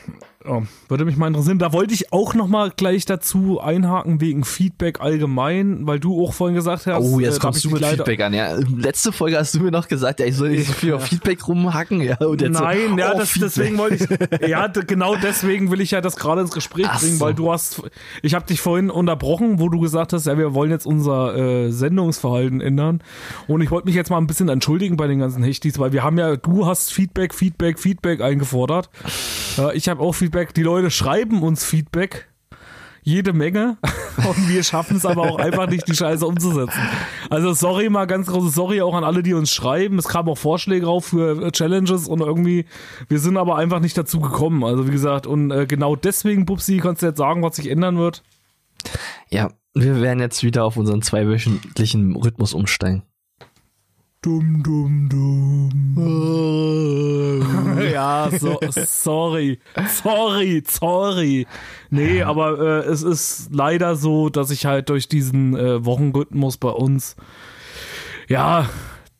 Ja, würde mich mal interessieren. Da wollte ich auch noch mal gleich dazu einhaken wegen Feedback allgemein, weil du auch vorhin gesagt hast. Oh, äh, jetzt hab kommst du mit Feedback an. Ja, letzte Folge hast du mir noch gesagt, ja, ich soll nicht so viel auf Feedback rumhacken. Ja, jetzt so, Nein, ja, oh, das, deswegen wollte ich, ja, genau deswegen will ich ja das gerade ins Gespräch Ach bringen, so. weil du hast, ich habe dich vorhin unterbrochen, wo du gesagt hast, ja, wir wollen jetzt unser äh, Sendungsverhalten ändern und ich wollte mich jetzt mal ein bisschen entschuldigen bei den ganzen Hechtis, weil wir haben ja, du hast Feedback, Feedback, Feedback eingefordert. Ja, ich habe auch Feedback, die Leute schreiben uns Feedback. Jede Menge [laughs] und wir schaffen es aber auch einfach nicht, die Scheiße umzusetzen. Also sorry mal, ganz großes Sorry auch an alle, die uns schreiben. Es kamen auch Vorschläge auf für äh, Challenges und irgendwie, wir sind aber einfach nicht dazu gekommen. Also wie gesagt, und äh, genau deswegen, Pupsi, kannst du jetzt sagen, was sich ändern wird? Ja, wir werden jetzt wieder auf unseren zweiwöchentlichen Rhythmus umsteigen. Dum, dum, dum. ja, so, sorry. Sorry, sorry. Nee, aber äh, es ist leider so, dass ich halt durch diesen äh, Wochenrhythmus bei uns, ja,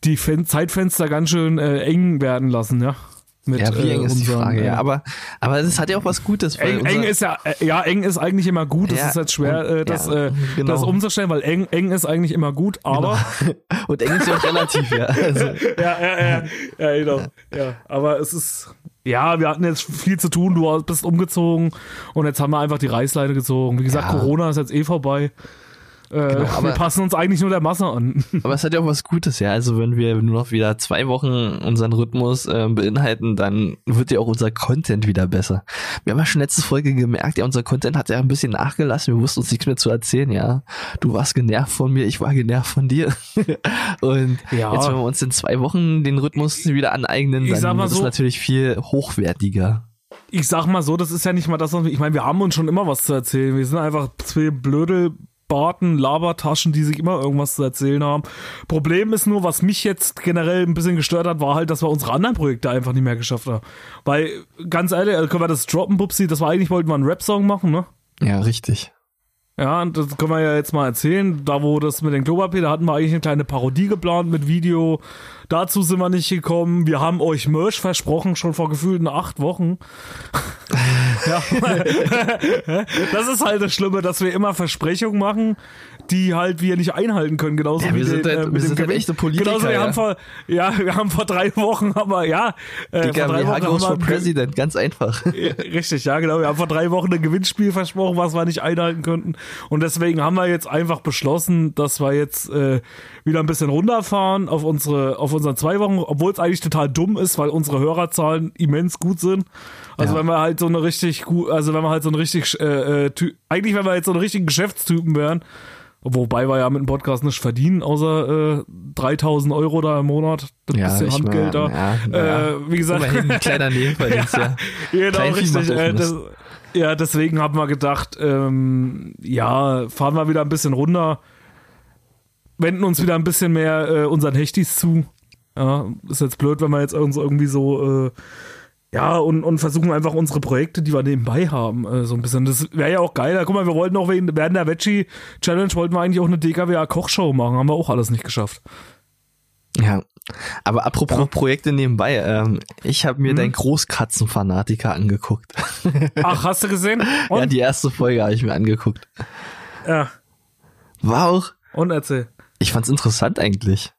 die Fen Zeitfenster ganz schön äh, eng werden lassen, ja. Mit, Ja, wie eng äh, ist die Frage, äh, ja. Aber, aber es hat ja auch was Gutes. weil Eng, eng ist ja, äh, ja, eng ist eigentlich immer gut. Es Ja, ist halt schwer, und- äh, das, ja, äh, genau. das umzustellen, weil eng, eng ist eigentlich immer gut, aber [laughs] Und eng ist ja auch relativ, ja. Also, [laughs] ja, ja, ja, ja, genau. Ja, aber es ist, ja, wir hatten jetzt viel zu tun, du bist umgezogen und jetzt haben wir einfach die Reißleine gezogen. Wie gesagt, Ja. Corona ist jetzt eh vorbei. Äh, Genau, aber- wir passen uns eigentlich nur der Masse an. [laughs] aber es hat ja auch was Gutes, ja. Also wenn wir nur noch wieder zwei Wochen unseren Rhythmus äh, beinhalten, dann wird ja auch unser Content wieder besser. Wir haben ja schon letzte Folge gemerkt, ja, unser Content hat ja ein bisschen nachgelassen. Wir wussten uns nichts mehr zu erzählen, ja. Du warst genervt von mir, ich war genervt von dir. [laughs] Und Ja. jetzt, wenn wir uns in zwei Wochen den Rhythmus wieder aneignen, dann wird es so- natürlich viel hochwertiger. Ich sag mal so, das ist ja nicht mal das, was wir, ich meine, wir haben uns schon immer was zu erzählen. Wir sind einfach zwei blöde Barten, Labertaschen, die sich immer irgendwas zu erzählen haben. Problem ist nur, was mich jetzt generell ein bisschen gestört hat, war halt, dass wir unsere anderen Projekte einfach nicht mehr geschafft haben. Weil, ganz ehrlich, also können wir das droppen, Pupsi, das war eigentlich, wollten wir einen Rap-Song machen, ne? Ja, richtig. Ja, und das können wir ja jetzt mal erzählen. Da, wo das mit den Klopapier, da hatten wir eigentlich eine kleine Parodie geplant mit Video. Dazu sind wir nicht gekommen. Wir haben euch Merch versprochen, schon vor gefühlten acht Wochen. [laughs] ja. [laughs] das ist halt das Schlimme, dass wir immer Versprechungen machen, die halt wir nicht einhalten können. Genauso Ja, wie wir sind den, halt- äh, wir sind halt echte Politiker, Genauso, wir ja. haben vor, ja, wir haben vor drei Wochen, aber ja, äh, Digga, vor drei Wochen haben wir President, ganz einfach. [laughs] ja, Richtig, ja, genau. Wir haben vor drei Wochen ein Gewinnspiel versprochen, was wir nicht einhalten könnten. Und deswegen haben wir jetzt einfach beschlossen, dass wir jetzt äh, wieder ein bisschen runterfahren auf unsere, auf unseren zwei Wochen, obwohl es eigentlich total dumm ist, weil unsere Hörerzahlen immens gut sind. Also Ja. wenn wir halt so eine richtig gut, also wenn wir halt so ein richtig, äh, äh, eigentlich wenn wir jetzt so eine richtigen Geschäftstypen wären, wobei wir ja mit dem Podcast nicht verdienen, außer äh, 3000 Euro da im Monat, das Ja, bisschen Handgeld da. ja, ja. Äh, wie gesagt, Immerhin ein kleiner Nebenverdienst, [laughs] ja. genau, Kleinvieh richtig. Äh, das, ja, deswegen haben wir gedacht, ähm, ja, fahren wir wieder ein bisschen runter, wenden uns wieder ein bisschen mehr äh, unseren Hechtis zu. Ja, ist jetzt blöd, wenn wir jetzt irgendwie so, äh, ja, und, und versuchen einfach unsere Projekte, die wir nebenbei haben, äh, so ein bisschen. Das wäre ja auch geil. Guck mal, wir wollten auch wegen, während der Veggie Challenge wollten wir eigentlich auch eine DKWA-Kochshow machen, haben wir auch alles nicht geschafft. Ja. Aber apropos Projekte nebenbei, ähm, ich habe Hm? mir dein Großkatzenfanatiker angeguckt. [laughs] Ach, hast du gesehen? ja, Und, die erste Folge habe ich mir angeguckt. ja, War auch, und erzähl. ich fand's interessant eigentlich.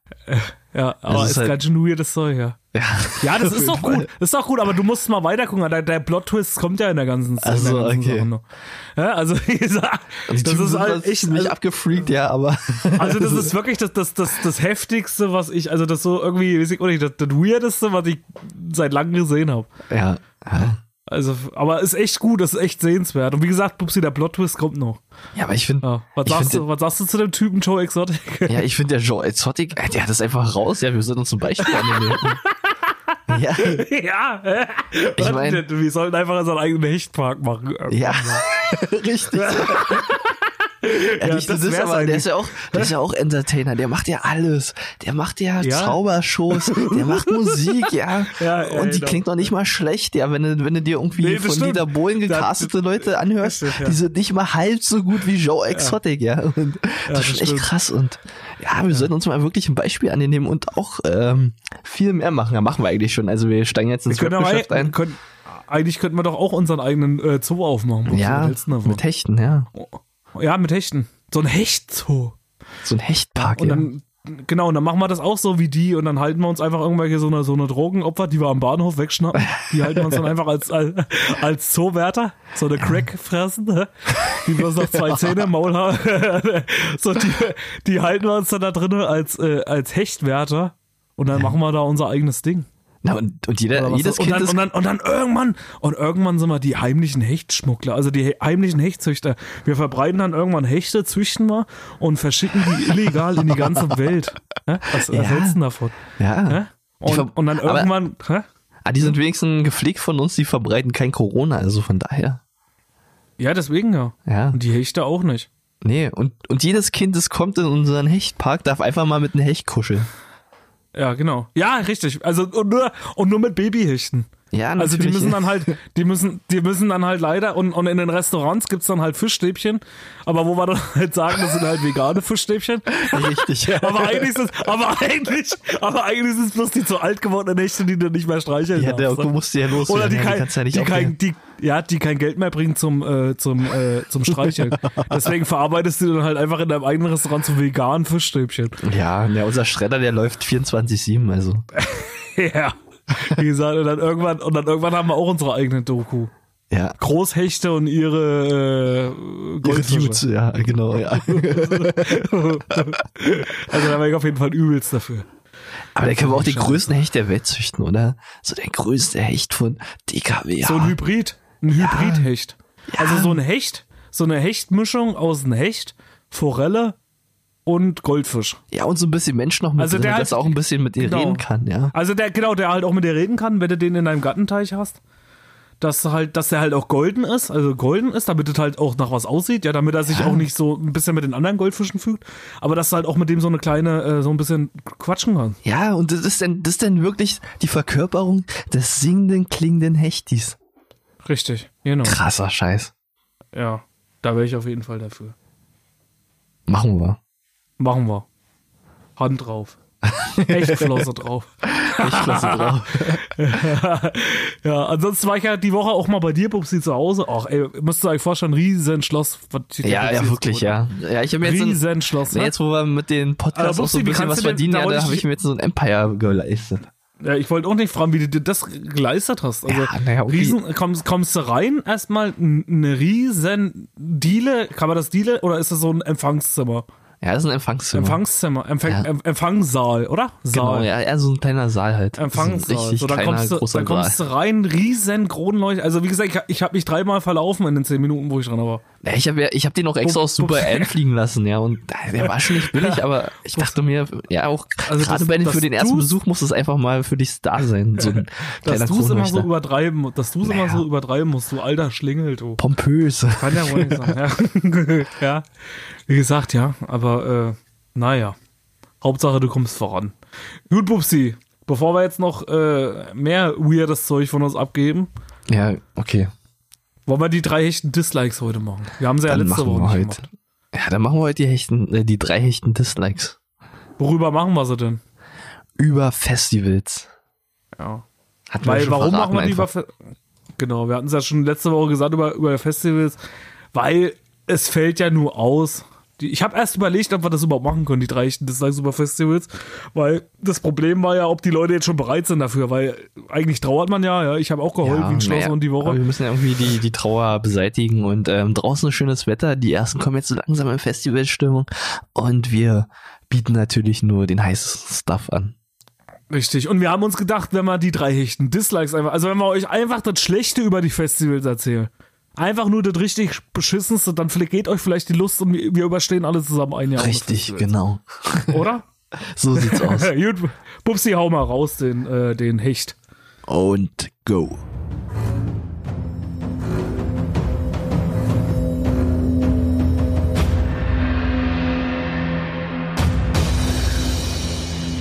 Ja, aber Das ist, ist halt- ganz schön weirdes Zeug, ja. [laughs] Ja, Ja, das ist doch [laughs] gut. Das ist doch gut, aber du musst mal weiter gucken. Der, der Plot-Twist kommt ja in der ganzen, Ach so, in der ganzen okay. Ja, also, [laughs] wie gesagt, Die das Typen ist halt echt ziemlich also, abgefreakt, ja, aber. also das ist wirklich das, das, das, das heftigste, was ich, also das so irgendwie, weiß ich auch nicht, das, das weirdeste, was ich seit langem gesehen habe. ja. ja. Also, aber ist echt gut, das ist echt sehenswert. Und wie gesagt, Pupsi, der Plot-Twist kommt noch. Ja, aber ich finde, Ja. Was, Ich sagst find du, was sagst du zu dem Typen Joe Exotic? [laughs] ja, ich finde der Joe Exotic, äh, der hat das einfach raus, ja, wir sind uns zum Beispiel annehmen. [laughs] ja, ja? Ich Was mein- denn? wir sollten einfach unseren eigenen Hechtpark machen. ja, [laughs] richtig. Ja, Ja, nicht das das aber der ist ja auch, der ist ja auch Entertainer, der macht ja alles. Der macht ja, Ja. Zaubershows, der macht [laughs] Musik, ja. Ja, und die genau. klingt noch nicht mal schlecht, ja, wenn du, wenn du dir irgendwie Nee, das von stimmt. Dieter Bohlen gecastete Leute anhörst, Das die sind nicht mal halb so gut wie Joe Exotic, ja. Und das, das ist schon echt stimmt. krass und ja, wir sollten uns mal wirklich ein Beispiel annehmen und auch ähm, viel mehr machen. Ja, machen wir eigentlich schon. Also wir steigen jetzt ins Webgeschäft ein. können, eigentlich könnten wir doch auch unseren eigenen äh, Zoo aufmachen. Ja, mit Hechten, ja. Ja, mit Hechten. So ein Hechtzoo. So ein Hechtpark, Und ja. dann, genau, und dann machen wir das auch so wie die und dann halten wir uns einfach irgendwelche so eine, so eine Drogenopfer, die wir am Bahnhof wegschnappen. Die halten wir uns dann einfach als, als, als Zoowärter, so eine Crack fressen, ne? die bloß noch zwei Zähne im Maul haben. [laughs] so, die, die halten wir uns dann da drinnen als, äh, als Hechtwärter und dann machen wir da unser eigenes Ding. Na, und, und jeder, jedes so. und, Kind dann, ist und, dann, und dann irgendwann, und irgendwann sind wir die heimlichen Hechtschmuggler, also die he- heimlichen Hechtzüchter. Wir verbreiten dann irgendwann Hechte, züchten wir und verschicken die illegal in die ganze Welt. [laughs] Was, was Ja. hältst du davon? ja. Und, und dann aber- irgendwann, hä? Ah, die sind wenigstens gepflegt von uns, die verbreiten kein Corona, also von daher. Ja, deswegen ja. Ja. Und die Hechte auch nicht. Nee, und, und jedes Kind, das kommt in unseren Hechtpark, darf einfach mal mit einem Hecht kuscheln. Ja, genau. Ja, richtig. Also und nur, und nur mit Babyhechten. Ja, Also die natürlich. müssen dann halt, die müssen, die müssen dann halt leider und, und in den Restaurants gibt's dann halt Fischstäbchen, aber wo wir dann halt sagen, das sind halt vegane Fischstäbchen. Richtig. [laughs] Aber eigentlich ist es, aber eigentlich, aber eigentlich ist es bloß die zu alt gewordenen Nächte, die du nicht mehr streicheln Ja, der darfst. musst du ja los. Oder die, ja, kein, kannst ja nicht die, kein, die, ja, die kein Geld mehr bringen zum, äh, zum, äh, zum Streicheln. Deswegen verarbeitest du dann halt einfach in deinem eigenen Restaurant zu veganen Fischstäbchen. Ja, ja, unser Schredder, der läuft 24-7, also. [laughs] Ja. [laughs] Wie gesagt, und dann irgendwann, und dann irgendwann haben wir auch unsere eigene Doku. Ja. Großhechte und ihre, äh, Goldfische. Ja, genau, ja. [laughs] Also da wäre ich auf jeden Fall übelst dafür. Aber der kann man auch den größten Hecht der Welt züchten, oder? So der größte Hecht von DKW. Ja. So ein Hybrid. Ein Hybridhecht. Also so ein Hecht, so eine Hechtmischung aus einem Hecht, Forelle und Goldfisch. ja, und so ein bisschen Mensch noch mit Also drin, der halt- auch ein bisschen mit dir genau. reden kann, ja. Also der, genau, der halt auch mit dir reden kann, wenn du den in deinem Gartenteich hast. Dass halt, dass der halt auch golden ist, also golden ist, damit es halt auch nach was aussieht, ja, damit er sich Ja. auch nicht so ein bisschen mit den anderen Goldfischen fügt, aber dass du halt auch mit dem so eine kleine, äh, so ein bisschen quatschen kann. Ja, und das ist dann, das ist dann wirklich die Verkörperung des singenden, klingenden Hechtis. Richtig, genau. Krasser Scheiß. Ja, da wäre ich auf jeden Fall dafür. Machen wir. Machen wir. Hand drauf. Echtflosse drauf. Ich klasse drauf. [laughs] ja, ansonsten war ich ja die Woche auch mal bei dir, Pupsi, zu Hause. Ach, ey, müsst ihr euch vorstellen, Riesenschloss. Ja, ja, wirklich, ja. Ja, ich habe mir jetzt, so Riesenschloss, nee, ne? jetzt, wo wir mit den Podcasts Aber auch so ein Bubsi, bisschen was du verdienen, da ja, da habe ich mir jetzt so ein Empire geleistet. Ja, ich wollte auch nicht fragen, wie du dir das geleistet hast. Also, Ja, naja, okay. riesen, kommst, kommst du rein, erstmal eine riesen Diele, kann man das Diele, oder ist das so ein Empfangszimmer? Ja, das ist ein Empfangszimmer. Empfangszimmer, Empfang, Ja. Em- Empfangssaal, oder? Genau, Saal. ja, eher so ein kleiner Saal halt. Empfangssaal. Richtig So, dann kleiner, kommst, du, großer dann kommst du rein, riesen Kronleuchter. Also wie gesagt, ich, ich habe mich dreimal verlaufen in den zehn Minuten, wo ich dran war. Ja, ich habe ja, ich hab den auch extra aus [laughs] N fliegen lassen, ja, und der war schon nicht [laughs] billig, aber ich dachte mir, ja, auch Also gerade das- bei den, für den ersten Besuch muss es einfach mal für dich da sein, so ein [laughs] Dass du es immer so übertreiben, dass du es immer Naja. so übertreiben musst, du alter Schlingel, du. Pompös. Kann ja wohl nicht sein. Ja. ja. Wie gesagt, ja, aber äh, naja. Hauptsache, du kommst voran. Gut, Bubsi, bevor wir jetzt noch äh, mehr weirdes Zeug von uns abgeben, Ja, okay. Wollen wir die drei hechten Dislikes heute machen. Wir haben sie ja Dann letzte machen Woche heute. gemacht. Ja, dann machen wir heute die hechten, äh, die drei hechten Dislikes. Worüber machen wir sie denn? Über Festivals. Ja. Hatten Weil, warum machen wir die über einfach. Fe Genau, wir hatten es ja schon letzte Woche gesagt über, über Festivals, weil es fällt ja nur aus, Die, ich habe erst überlegt, ob wir das überhaupt machen können, die drei echten Dislikes über Festivals, weil das Problem war ja, ob die Leute jetzt schon bereit sind dafür, weil eigentlich trauert man ja, ja. Ich habe auch geheult Ja, wie ein Schloss naja, und die Woche. wir müssen ja irgendwie die, die Trauer beseitigen und ähm, draußen ist schönes Wetter. Die ersten kommen jetzt so langsam in Festivalstimmung und wir bieten natürlich nur den heißesten Stuff an. Richtig. Und wir haben uns gedacht, wenn wir die drei hechten Dislikes einfach, also wenn wir euch einfach das Schlechte über die Festivals erzählen, einfach nur das richtig beschissenste, dann geht euch vielleicht die Lust und wir überstehen alle zusammen ein Jahr. Richtig, genau. [laughs] Oder? So sieht's [laughs] aus. Gut, Pupsi, hau mal raus den, äh, den Hecht. Und go.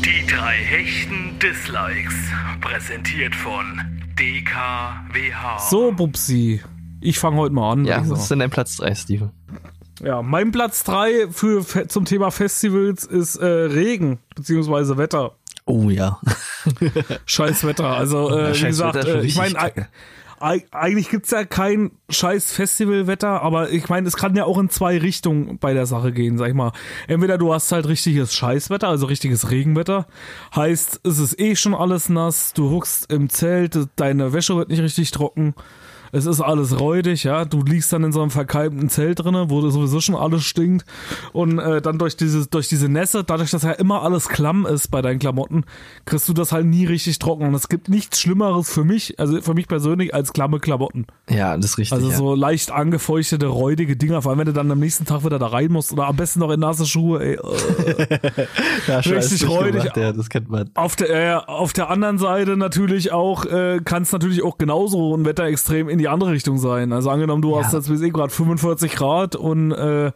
Die drei hechten Dislikes. Präsentiert von DKWH. So, Pupsi. Ich fange heute mal an. Ja, was ist denn dein Platz 3, Steven? ja, mein Platz drei für, Fe- zum Thema Festivals ist äh, Regen, beziehungsweise Wetter. Oh ja. [laughs] Scheiß Wetter. Also, äh, Ja, wie gesagt, äh, ich meine, Eigentlich gibt's ja kein scheiß Festivalwetter, aber ich meine, es kann ja auch in zwei Richtungen bei der Sache gehen, sag ich mal. Entweder du hast halt richtiges Scheißwetter, also richtiges Regenwetter, heißt, es ist eh schon alles nass, du huckst im Zelt, deine Wäsche wird nicht richtig trocken, es ist alles räudig, ja, du liegst dann in so einem verkeimten Zelt drinne, wo sowieso schon alles stinkt und äh, dann durch diese, durch diese Nässe, dadurch, dass ja immer alles klamm ist bei deinen Klamotten, kriegst du das halt nie richtig trocken und es gibt nichts Schlimmeres für mich, also für mich persönlich, als klamme Klamotten. Ja, das ist richtig. Also ja. so leicht angefeuchtete, räudige Dinger, vor allem wenn du dann am nächsten Tag wieder da rein musst oder am besten noch in nasse Schuhe, ey. äh. [laughs] ja, richtig räudig. Ja, das kennt man. Auf der, äh, auf der anderen Seite natürlich auch, äh, kann es natürlich auch genauso ein Wetterextrem in die andere Richtung sein. Also angenommen, du Ja. hast jetzt bis eh gerade 45 Grad und äh,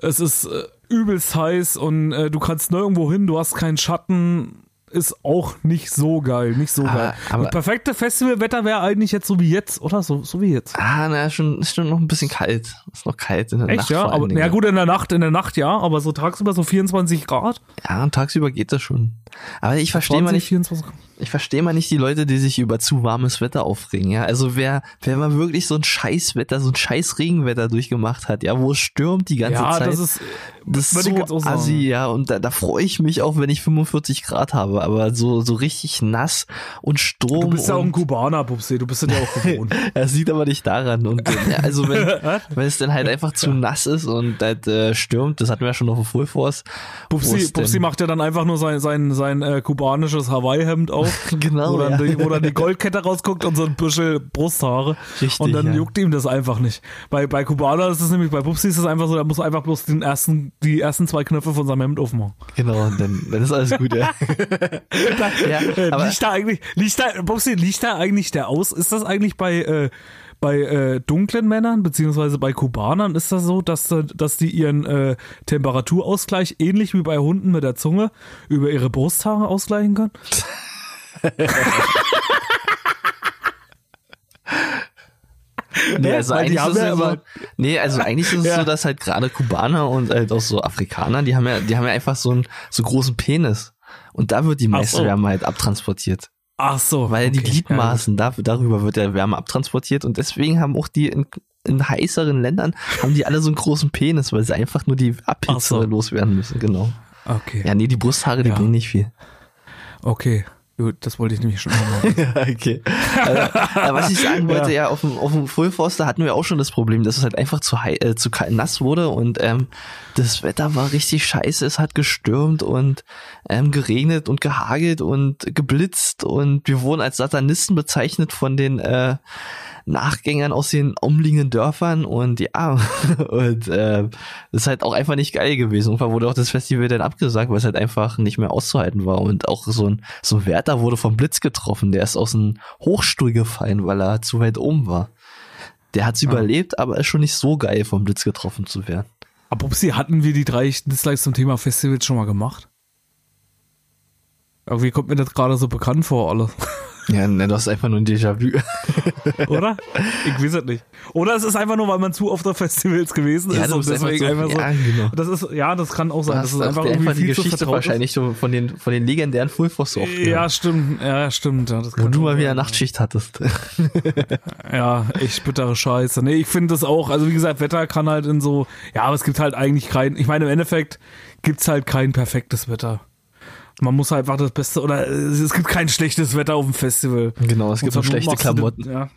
es ist äh, übelst heiß und äh, du kannst nirgendwo hin, du hast keinen Schatten, ist auch nicht so geil, nicht so Aber- geil. aber- das perfekte Festivalwetter wäre eigentlich jetzt so wie jetzt, oder? So, so wie jetzt. Ah, na, schon, ist schon noch ein bisschen kalt. Ist noch kalt in der Echt, Nacht. ja? Aber, ja gut, in der Nacht, in der Nacht ja, aber so tagsüber so 24 Grad. Ja, und tagsüber geht das schon. Aber ich verstehe mal 20, nicht, 24 Grad. Ich verstehe mal nicht die Leute, die sich über zu warmes Wetter aufregen, ja. Also wer, wer mal wirklich so ein Scheißwetter, so ein scheiß Regenwetter durchgemacht hat, ja, wo es stürmt die ganze Ja, Zeit. das ist, das ist so assi, ja, und da, da freue ich mich auch, wenn ich 45 Grad habe, aber so, so richtig nass und Sturm. Du bist ja auch ein Kubaner, Pupsi, du bist ja auch gewohnt. [laughs] Das liegt aber nicht daran. Und äh, ja, also wenn, [laughs] wenn es dann halt einfach zu nass ist und das äh, stürmt, das hatten wir ja schon auf dem Full Force. Pupsi denn- macht ja dann einfach nur sein, sein, sein äh, kubanisches Hawaii-Hemd auf, [laughs] Genau, wo, dann ja. die, wo dann die Goldkette rausguckt und so ein Büschel Brusthaare. Richtig, und dann ja. juckt ihm das einfach nicht. Bei, bei Kubaner ist es nämlich, bei Pupsi ist es einfach so, da muss einfach bloß den ersten, die ersten zwei Knöpfe von seinem Hemd aufmachen. Genau, und dann, dann ist alles gut, ja. [laughs] ja Äh, liegt da eigentlich, liegt da, Bobsi, liegt da eigentlich der aus? Ist das eigentlich bei, äh, bei äh, dunklen Männern, beziehungsweise bei Kubanern, ist das so, dass, äh, dass die ihren äh, Temperaturausgleich ähnlich wie bei Hunden mit der Zunge über ihre Brusthaare ausgleichen können? [laughs] nee, also Weil die eigentlich ist es ja ja so, nee, also eigentlich ist es Ja. so, dass halt gerade Kubaner und halt auch so Afrikaner, die haben ja, die haben ja einfach so einen so großen Penis. Und da wird die meiste so. Wärme halt abtransportiert. Ach so. Weil die okay. Gliedmaßen, da, darüber wird der Wärme abtransportiert und deswegen haben auch die in, in heißeren Ländern, haben die alle so einen großen Penis, weil sie einfach nur die Abhitze Ach so. loswerden müssen, genau. Ja, okay. Ja, nee, die Brusthaare, die Ja. bringen nicht viel. Okay. Gut, das wollte ich nämlich schon mal [laughs] machen. okay. Also, was ich sagen wollte, [laughs] ja, auf dem, auf dem Full da hatten wir auch schon das Problem, dass es halt einfach zu, hei- äh, zu nass wurde und ähm, das Wetter war richtig scheiße. Es hat gestürmt und ähm, geregnet und gehagelt und geblitzt und wir wurden als Satanisten bezeichnet von den äh, Nachgängern aus den umliegenden Dörfern und ja, [laughs] und äh, das ist halt auch einfach nicht geil gewesen. Irgendwann wurde auch das Festival dann abgesagt, weil es halt einfach nicht mehr auszuhalten war und auch so ein, so ein Wärter wurde vom Blitz getroffen, der ist aus einem Hochstuhl gefallen, weil er zu weit oben war. Der hat's überlebt, aber ist schon nicht so geil, vom Blitz getroffen zu werden. Aber Pupsi, hatten wir die drei Dislikes zum Thema Festivals schon mal gemacht? Irgendwie kommt mir das gerade so bekannt vor, alles. [laughs] Ja, ne, du hast einfach nur ein Déjà-vu. [laughs] Oder? Ich weiß es nicht. Oder es ist einfach nur, weil man zu oft auf Festivals gewesen Ja, ist und bist einfach deswegen so- einfach so. ja, genau. Das ist, ja, das kann auch sein. Das ist einfach irgendwie einfach die Geschichte wahrscheinlich so von den, von den legendären Fulfos so oft Ja, stimmt. Ja, stimmt. Ja, das Wo du mal wieder. Nachtschicht hattest. [laughs] Ja, echt bittere Scheiße. Nee, ich finde das auch, also wie gesagt, Wetter kann halt in so, ja, aber es gibt halt eigentlich kein, ich meine, im Endeffekt gibt's halt kein perfektes Wetter. Man muss halt einfach das Beste, oder äh, es gibt kein schlechtes Wetter auf dem Festival. genau, es gibt nur dann schlechte Klamotten. den- Ja.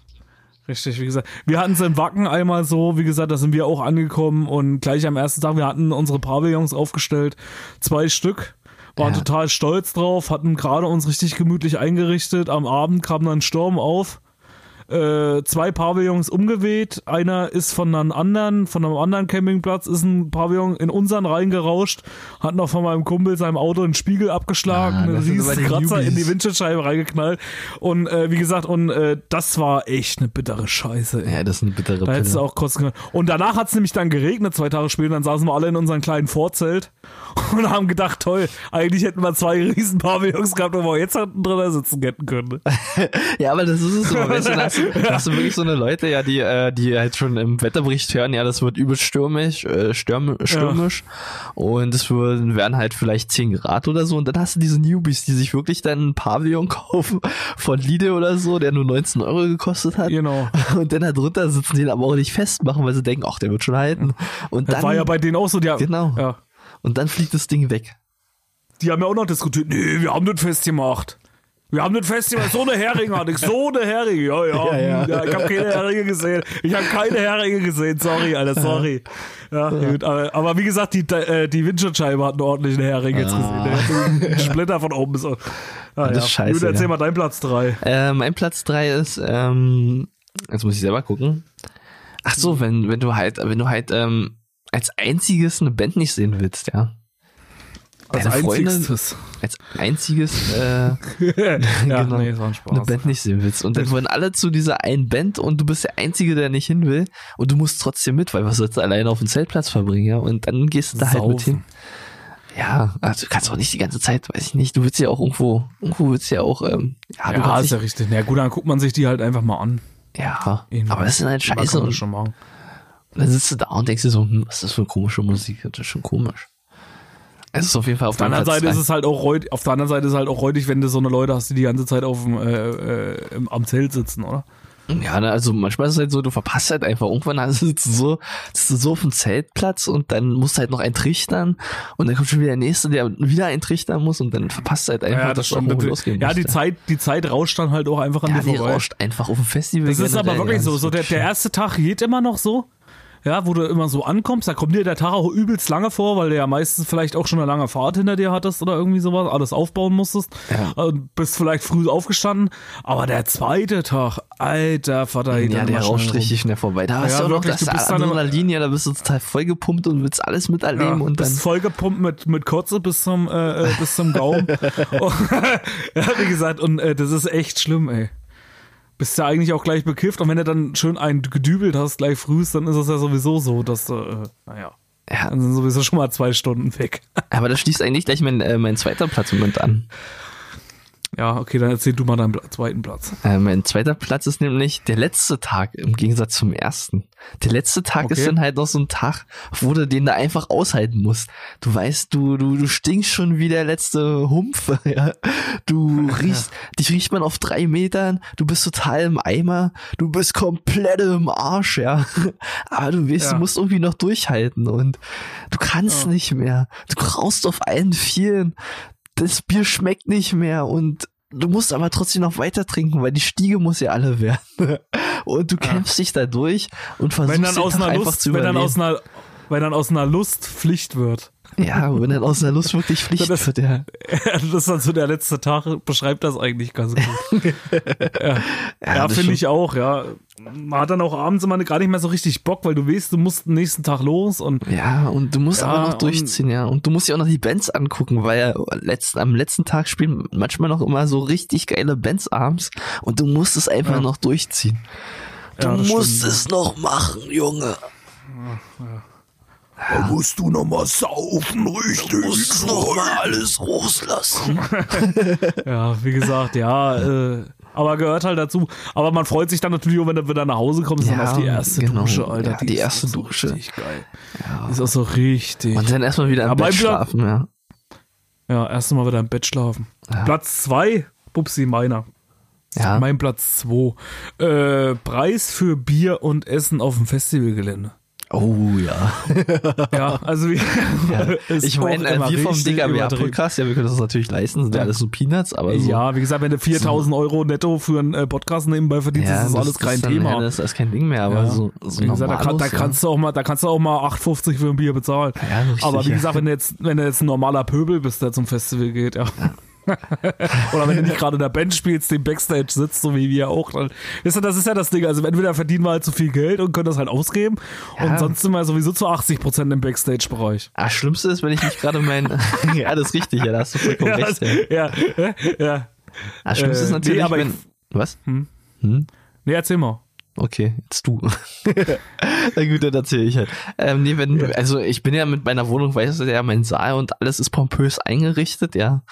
Richtig, wie gesagt. Wir hatten es in Wacken einmal so, wie gesagt, da sind wir auch angekommen und gleich am ersten Tag, wir hatten unsere Pavillons aufgestellt, zwei Stück, waren Ja. total stolz drauf, hatten gerade uns richtig gemütlich eingerichtet. Am Abend kam dann ein Sturm auf. Äh, zwei Pavillons umgeweht, einer ist von einem anderen, von einem anderen Campingplatz ist ein Pavillon in unseren reingerauscht, hat noch von meinem Kumpel seinem Auto einen Spiegel abgeschlagen, Ah, einen riesen Kratzer in die. Windschutzscheibe reingeknallt und äh, wie gesagt, und äh, das war echt eine bittere Scheiße. Ey. Ja, das ist eine bittere Da hättest du auch kotzen können. Und danach hat es nämlich dann geregnet, zwei Tage später, dann saßen wir alle in unserem kleinen Vorzelt [laughs] und haben gedacht, toll, eigentlich hätten wir zwei riesen Pavillons gehabt, wo wir jetzt hätten drin sitzen hätten können. [laughs] Ja, aber das ist es so. Weißt du, [laughs] [laughs] da hast, du, da hast du wirklich so eine Leute, ja, die, äh, die halt schon im Wetterbericht hören, ja, das wird übel stürmisch, äh, stürm, stürmisch. Und es würden, werden halt vielleicht 10 Grad oder so. Und dann hast du diese Newbies, die sich wirklich dann ein Pavillon [laughs] kaufen von Lidl oder so, der nur 19 Euro gekostet hat. Genau. [laughs] und dann da drunter sitzen, den aber auch nicht festmachen, weil sie denken, ach, der wird schon halten. Und Das dann, war ja bei denen auch so, die, genau, ja, und dann fliegt das Ding weg. die haben ja auch noch diskutiert, nee, wir haben das festgemacht. Wir haben das Festival, so eine Heringe hatte ich, so eine Heringe. Ja, ja, [laughs] Ja, ja. ja. ich habe keine Heringe gesehen. Ich habe keine Heringe gesehen, sorry, Alter, sorry. Ja, gut, aber, aber wie gesagt, die, äh, die Windschutzscheibe hat einen ordentlichen Hering jetzt gesehen. Der [laughs] Splitter von oben unten. Ah, Das ja. ist scheiße, Gut, erzähl ja. mal dein Platz 3. Äh, mein Platz drei ist, ähm, jetzt muss ich selber gucken. Ach so, wenn, wenn du halt, wenn du halt ähm, als einziges eine Band nicht sehen willst, ja. Als Freundin einzigstes. als einziges [laughs] äh, [laughs] ja, genau, nee, war ein Spaß. eine Band nicht sehen willst. Und dann [laughs] wollen alle zu dieser einen Band und du bist der Einzige, der nicht hin will. Und du musst trotzdem mit, weil was sollst du alleine auf dem Zeltplatz verbringen, ja? Und dann gehst du da halt mit Saufen. hin. Ja, also du kannst auch nicht die ganze Zeit, weiß ich nicht, du willst ja auch irgendwo, irgendwo willst du ja auch, ähm, ja, du Ja, ist ja richtig. Na gut, dann guckt man sich die halt einfach mal an. ja, Irgendwie. aber das ist halt scheiße und machen. dann sitzt du da und denkst dir so, hm, was ist das für komische Musik, das ist schon komisch. Es ist auf jeden Fall auf Auf der anderen Platz Seite ist es halt auch räudig, auf der anderen Seite ist es halt auch räudig, wenn du so eine Leute hast, die die ganze Zeit auf dem, äh, äh, am Zelt sitzen, oder? Ja, ne, also manchmal ist es halt so, du verpasst halt einfach. Irgendwann sitzt du so, sitzt du so auf dem Zeltplatz und dann musst du halt noch einen trichtern und dann kommt schon wieder der nächste, der wieder einen trichtern muss und dann verpasst du halt einfach, dass du auch irgendwo losgehen Ja, die Zeit, die Zeit rauscht dann halt auch einfach an ja, dir die vorbei. rauscht einfach auf dem Festival. Das ist aber wirklich ja, so. das So der, der erste Tag geht immer noch so. Ja, wo du immer so ankommst, da kommt dir der Tag auch übelst lange vor, weil du ja meistens vielleicht auch schon eine lange Fahrt hinter dir hattest oder irgendwie sowas, alles aufbauen musstest. Ja. Und bist vielleicht früh aufgestanden. Aber der zweite Tag, alter Vater, Ja, der schnell rum. richtig schnell vorbei. Da hast Ja, du auch noch wirklich, das du bist Adrenalin, da bist du total vollgepumpt und willst alles miterleben Ja, und dann. bist vollgepumpt mit, mit Kotze bis zum, äh, äh, bis zum Gaumen. [laughs] [laughs] Ja, wie gesagt, und äh, das ist echt schlimm, ey. Bist ja eigentlich auch gleich bekifft und wenn du dann schön einen gedübelt hast, gleich frühst, dann ist es ja sowieso so, dass du, äh, naja, Ja, dann sind sowieso schon mal zwei Stunden weg. aber das schließt eigentlich gleich mein, äh, mein zweiter Platz im Moment an. Ja, okay, dann erzähl du mal deinen zweiten Platz. Äh, mein zweiter Platz ist nämlich der letzte Tag im Gegensatz zum ersten. Der letzte Tag Okay. ist dann halt noch so ein Tag, wo du den da einfach aushalten musst. Du weißt, du, du, du stinkst schon wie der letzte Humpf. [laughs] Ja? Du riechst, [laughs] dich riecht man auf drei Metern, du bist total im Eimer, du bist komplett im Arsch, ja. [laughs] Aber du weißt, Ja. du musst irgendwie noch durchhalten und du kannst nicht mehr. Du kraust auf allen Vieren. Das Bier schmeckt nicht mehr und du musst aber trotzdem noch weiter trinken, weil die Stiege muss ja alle werden. [laughs] Und du kämpfst dich da durch und versuchst Wenn dann aus einer einfach Lust, zu wenn dann überleben. aus einer, wenn dann aus einer Lust Pflicht wird. Ja, wenn dann aus einer Lust wirklich Pflicht Das- [laughs] wird, ja. das ist [laughs] dann so der letzte Tag, beschreibt das eigentlich ganz gut. [laughs] ja, ja das finde ich auch, ja. Man hat dann auch abends immer gar nicht mehr so richtig Bock, weil du weißt, du musst den nächsten Tag los und Ja, und du musst Ja, aber noch durchziehen, ja. Und du musst ja auch noch die Bands angucken, weil ja letzt, am letzten Tag spielen manchmal noch immer so richtig geile Bands abends und du musst es einfach Ja. noch durchziehen. Du Ja, musst stimmt. es noch machen, Junge. Da musst du noch mal saufen, richtig. Du musst noch mal alles rauslassen. [laughs] Ja, wie gesagt, ja, äh, aber gehört halt dazu. Aber man freut sich dann natürlich auch, wenn du wieder nach Hause kommst, dann Ja, auf die erste genau. Dusche, Alter. Ja, die ist erste so Dusche. Richtig geil. Die ist auch so richtig. Und dann erstmal wieder im Aber Bett schlafen, ja. Ja, erst mal wieder im Bett schlafen. Ja. Platz zwei, Bubsi, meiner. Ja, Mein Platz zwei. Äh, Preis für Bier und Essen auf dem Festivalgelände. Oh ja. [laughs] Ja, also wie, [laughs] ist ich meine, wir vom übertrieben. DKWA-Podcast, ja, wir können das natürlich leisten, sind ja Ja. alles so Peanuts, aber so. Ja, wie gesagt, wenn du 4000 Euro netto für einen äh, Podcast nebenbei verdienst, Ja, ist das alles kein dann, Thema. Ja, das ist kein Ding mehr, aber Ja. so, so Wie gesagt, da, kann, da ja. kannst du auch mal, da kannst du auch mal 8,50 für ein Bier bezahlen. Ja, richtig, Aber wie ja. gesagt, wenn du jetzt, wenn du jetzt ein normaler Pöbel bist, der zum Festival geht, ja. [laughs] Oder wenn du nicht gerade in der Band spielst, den Backstage sitzt, so wie wir auch, dann, wisst ihr, das ist ja das Ding. Also entweder verdienen wir halt zu viel Geld und können das halt ausgeben Ja. und sonst sind wir sowieso zu 80% im Backstage-Bereich. Ah, Schlimmste ist, wenn ich nicht gerade mein. [laughs] [laughs] ja, das ist richtig, ja, da hast du vollkommen Ja, recht. das- Ja. ja, ja. Ah, Schlimmste äh, ist natürlich, nee, aber wenn. ich- Was? Hm. Hm? Nee, erzähl mal. Okay, jetzt du. Na gut, dann erzähle ich halt. Ähm, nee, wenn, also ich bin ja mit meiner Wohnung, weißt du ja, mein Saal und alles ist pompös eingerichtet, ja.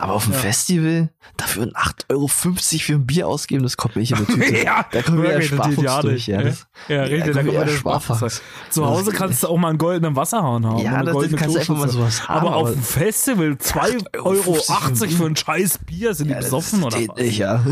Aber auf dem Ja. Festival dafür 8,50 Euro für ein Bier ausgeben, das kommt mir nicht in die Tüte. Ja, da kommt das geht Sparfuchs ja durch. Ja, ne? das, Ja, richtig, da kommt Sparfuchs. Sparfuchs. Zu Hause kannst du auch mal einen goldenen Wasserhahn haben. Ja, das- goldene kannst du einfach mal sowas haben, Aber auf aber- dem Festival 2,80 Euro für ein scheiß Bier, sind die Ja, das besoffen oder was? nicht, ja.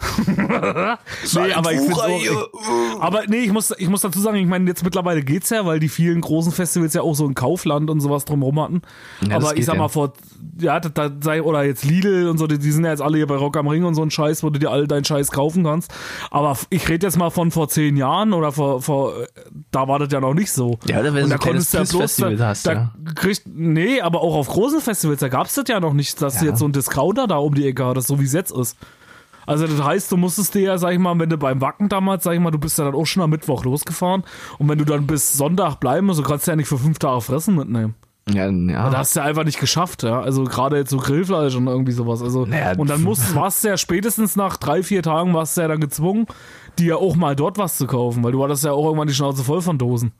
[laughs] nee, aber ich auch, aber nee, ich muss, ich muss dazu sagen, ich meine, jetzt mittlerweile geht's ja, weil die vielen großen Festivals ja auch so ein Kaufland und sowas drumherum hatten. Ja, das aber ich sag ja. mal, vor, ja, da, da sei, oder jetzt Lidl und so, die, die sind ja jetzt alle hier bei Rock am Ring und so ein Scheiß, wo du dir all deinen Scheiß kaufen kannst. Aber ich rede jetzt mal von vor zehn Jahren oder vor, vor, da war das ja noch nicht so. Ja, wenn und du da so konntest du ja bloß, da, hast, da ja. kriegt, nee, aber auch auf großen Festivals, da gab's das ja noch nicht, dass du Ja. jetzt so ein Discounter da um die Ecke hattest, so wie es jetzt ist. Also das heißt, du musstest dir ja, sag ich mal, wenn du beim Wacken damals, sag ich mal, du bist ja dann auch schon am Mittwoch losgefahren und wenn du dann bis Sonntag bleiben musst, du kannst ja nicht für fünf Tage Fressen mitnehmen. Ja, ja. Da hast du ja einfach nicht geschafft, ja. Also gerade jetzt so Grillfleisch und irgendwie sowas. Also Naja, und dann musst, warst du ja spätestens nach drei, vier Tagen warst du ja dann gezwungen, dir ja auch mal dort was zu kaufen, weil du hattest ja auch irgendwann die Schnauze voll von Dosen.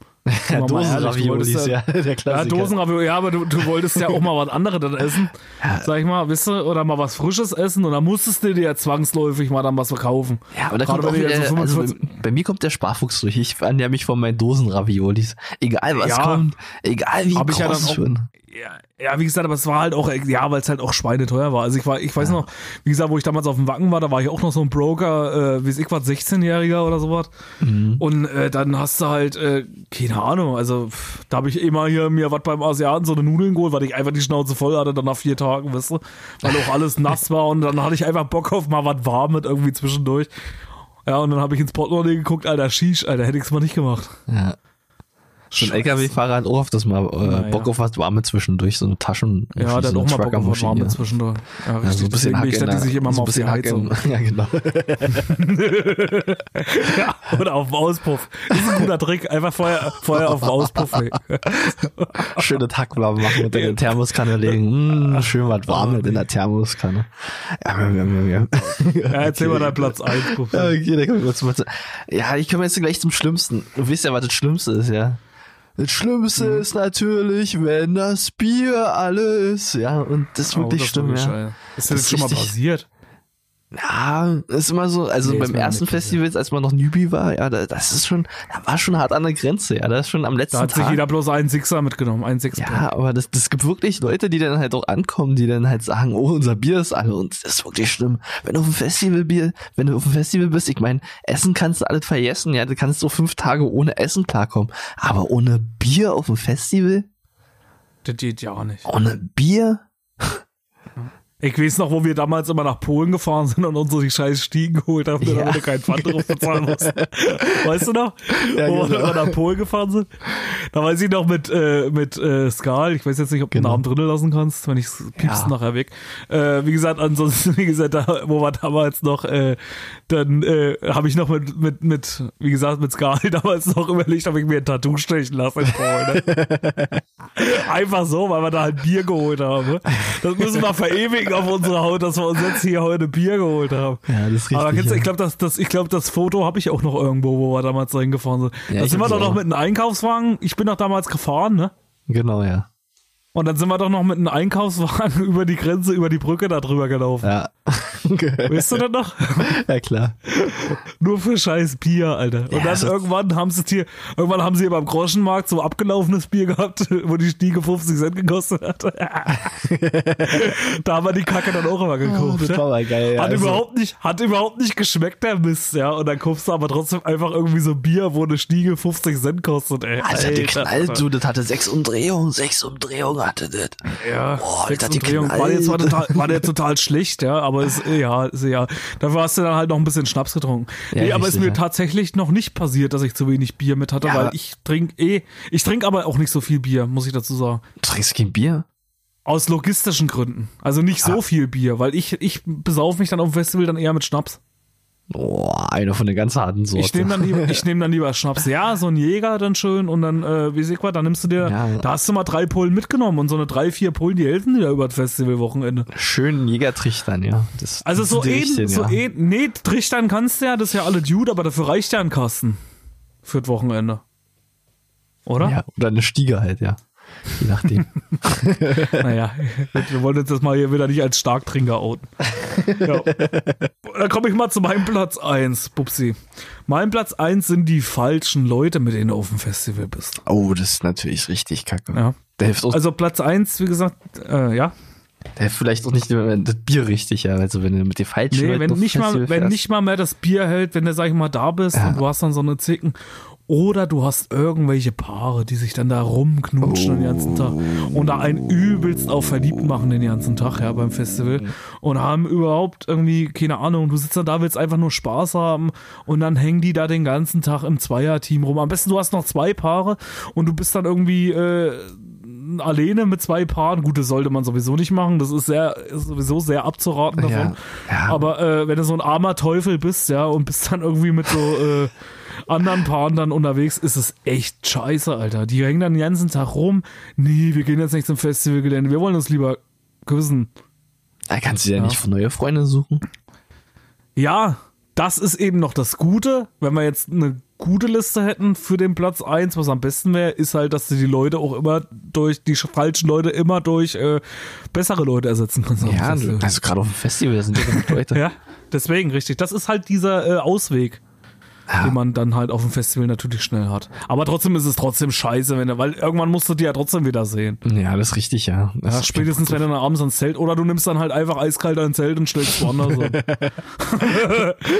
Ja, Dosenraviolis, ja, der Ja, Klassiker. Dosenravioli, ja, aber du, du wolltest ja auch mal was anderes dann essen, [laughs] sag ich mal, wisst du, oder mal was Frisches essen und dann musstest du dir ja zwangsläufig mal dann was verkaufen. Ja, aber da kommt auch wieder, so also 45 bei, bei mir kommt der Sparfuchs durch. Ich ernähre mich von meinen Dosenraviolis. Egal was Ja. kommt, egal wie Hab ich groß ja dann auch- schon. Ja, ja, wie gesagt, aber es war halt auch, ja, weil es halt auch schweineteuer war. Also ich war, ich weiß noch, wie gesagt, wo ich damals auf dem Wacken war, da war ich auch noch so ein Broker, äh, wie ich war, 16-Jähriger oder sowas. Mhm. Und äh, dann hast du halt, äh, keine Ahnung, also da habe ich immer hier mir was beim Asiaten, so eine Nudeln geholt, weil ich einfach die Schnauze voll hatte, dann nach vier Tagen, weißt du, weil auch alles [laughs] nass war und dann hatte ich einfach Bock auf mal was Warmes irgendwie zwischendurch. Ja, und dann habe ich ins Portemonnaie geguckt, alter, Shish, alter, hätte ich's mal nicht gemacht. Ja. So ein LKW-Fahrer hat auch auf das mal äh, Naja. Bock auf was Warme zwischendurch, so eine Taschen. Ja, hat so auch mal Bock auf was. Warmes zwischendurch. Ja, Ja, richtig. so ein bisschen Deswegen da, die sich immer so mal ein auf die Heizung. in- [laughs] Ja, genau. Ja, [laughs] oder auf dem Auspuff. Das ist ein guter Trick. Einfach vorher, vorher auf den Auspuff. [laughs] Schöne Hackblaben machen und in der Thermoskanne legen. Mm, schön was Warmes in der Thermoskanne. Ja, ja, ja, ja. Ja, erzähl mal deinen Platz 1. Ja, okay, dann kommen wir zum Ja, ich komme jetzt gleich zum Schlimmsten. Du weißt ja, was das Schlimmste ist, ja. Das Schlimmste Mhm. ist natürlich, wenn das Bier alle ist. Ja, und das ist wirklich schlimm, ja. Ist Das das, ist schon mal passiert? Ja, ist immer so, also Nee, beim ersten. Festival, als man noch Newbie war, ja, da, das ist schon, da war schon hart an der Grenze, ja, das ist schon am letzten Da hat sich Tag. jeder bloß einen Sixer mitgenommen, einen Sixpack. ja, aber das, das gibt wirklich Leute, die dann halt auch ankommen, die dann halt sagen, oh, unser Bier ist alle und das ist wirklich schlimm. Wenn du auf dem Festival Bier, wenn du auf dem Festival bist, ich meine, Essen kannst du alles vergessen, ja, du kannst so fünf Tage ohne Essen klarkommen, aber ohne Bier auf dem Festival, Das geht ja nicht. ohne Bier, Ich weiß noch, wo wir damals immer nach Polen gefahren sind und uns so die scheiß Stiegen geholt haben, Ja. damit wir keinen Pfand drauf bezahlen mussten. Weißt du noch? Ja, wo wir genau. immer nach Polen gefahren sind. Da weiß ich noch mit, äh, mit äh, Skal, ich weiß jetzt nicht, ob du den Genau. Namen drinnen lassen kannst, wenn ich piepst Ja. nachher weg. Äh, wie gesagt, ansonsten, [laughs] wie gesagt, da, wo wir damals noch, äh, dann äh, habe ich noch mit, mit, mit, wie gesagt, mit Skal [laughs] damals noch überlegt, ob ich mir ein Tattoo stechen lasse in Polen. Ne? [laughs] Einfach so, weil wir da halt Bier geholt haben. ne? Das müssen wir verewigen auf unserer Haut, dass wir uns jetzt hier heute Bier geholt haben. Ja, das ist Aber richtig, kennst du, ja. ich glaube, das, das, ich glaub, das Foto habe ich auch noch irgendwo, wo wir damals dahin gefahren sind. Ja, da sind wir doch noch mit einem Einkaufswagen. Ich bin doch damals gefahren, ne? genau, ja. Und dann sind wir doch noch mit einem Einkaufswagen [laughs] über die Grenze, über die Brücke da drüber gelaufen. Ja. Weißt du das noch? ja, klar. Nur für scheiß Bier, Alter. Und Ja, dann so- irgendwann haben sie hier, irgendwann haben sie beim Groschenmarkt so abgelaufenes Bier gehabt, wo die Stiege 50 Cent gekostet hat. [laughs] da haben wir die Kacke dann auch immer gekauft. Oh, das ja. war mal geil. Ja. Hat Also, überhaupt nicht, hat überhaupt nicht geschmeckt, der Mist, ja. Und dann kaufst du aber trotzdem einfach irgendwie so Bier, wo eine Stiege 50 Cent kostet, ey. Alter, der knallt, du, das hatte sechs Umdrehungen, sechs Umdrehungen hatte das. Ja, Boah, sechs das hat die Umdrehungen. war, jetzt war, total, war der total schlecht, ja, aber ist, ja, ist, ja. Dafür hast du dann halt noch ein bisschen Schnaps getrunken. Ja, nee, aber ist mir tatsächlich noch nicht passiert, dass ich zu wenig Bier mit hatte, Ja, weil aber- ich trinke eh, ich trinke aber auch nicht so viel Bier, muss ich dazu sagen. Du trinkst kein Bier? Aus logistischen Gründen. Also nicht Ah. so viel Bier, weil ich, ich besauf mich dann auf dem Festival dann eher mit Schnaps. Boah, einer von der ganz harten Sorte. Ich nehme dann lieber, [laughs] ich nehme dann lieber Schnaps. Ja, so ein Jäger dann schön und dann, äh, wie sag mal, dann nimmst du dir, Ja. da hast du mal drei Pullen mitgenommen und so eine drei, vier Pullen, die helfen dir über das Festivalwochenende. Schönen Jägertrichtern, ja. Das, Also das so eben, richtigen, so ja. eh, nee, trichtern kannst du ja, das ist ja alle Dude, aber dafür reicht ja ein Kasten. Für das Wochenende. Oder? Ja, oder eine Stiege halt, ja. Je nachdem. [laughs] Naja, wir wollen uns das mal hier wieder nicht als Starktrinker outen. Ja. Dann komme ich mal zu meinem Platz 1, Bubsi. Mein Platz 1 sind die falschen Leute, mit denen du auf dem Festival bist. oh, das ist natürlich richtig kacke. Ja. Der hilft, auch, Also Platz 1, wie gesagt, äh, ja. der hilft vielleicht auch nicht das Bier richtig, ja. Also wenn du mit den falschen Nee, Leuten wenn auf nicht, Festival mal, wenn fährst. nicht mal mehr das Bier hält, wenn du, sag ich mal, da bist Ja. und du hast dann so eine Zicken. Oder du hast irgendwelche Paare, die sich dann da rumknutschen den ganzen Tag und da einen übelst auf verliebt machen den ganzen Tag, ja, beim Festival. Und haben überhaupt irgendwie, keine Ahnung, du sitzt dann da, willst einfach nur Spaß haben und dann hängen die da den ganzen Tag im Zweierteam rum. Am besten du hast noch zwei Paare und du bist dann irgendwie, äh, alleine mit zwei Paaren, gut, das sollte man sowieso nicht machen, das ist sehr, ist sowieso sehr abzuraten davon. Ja, ja. Aber äh, wenn du so ein armer Teufel bist, ja, und bist dann irgendwie mit so äh, anderen Paaren dann unterwegs, ist es echt scheiße, Alter. Die hängen dann den ganzen Tag rum. Nee, wir gehen jetzt nicht zum Festivalgelände, wir wollen uns lieber küssen. Da kannst du ja, Ja. nicht für neue Freunde suchen. Ja, das ist eben noch das Gute. Wenn wir jetzt eine gute Liste hätten für den Platz 1, was am besten wäre, ist halt, dass du die Leute auch immer durch, die falschen Leute immer durch äh, bessere Leute ersetzen kannst. Ja, also gerade auf dem Festival sind ja [laughs] Leute. Ja, deswegen, richtig. Das ist halt dieser äh, Ausweg, Ja. den man dann halt auf dem Festival natürlich schnell hat. Aber trotzdem ist es trotzdem scheiße, wenn du, weil irgendwann musst du die ja trotzdem wieder sehen. Ja, das ist richtig, ja. Das Ja, spätestens wenn du dann abends ans Zelt oder du nimmst dann halt einfach eiskalt ein Zelt und stellst woanders an. [laughs]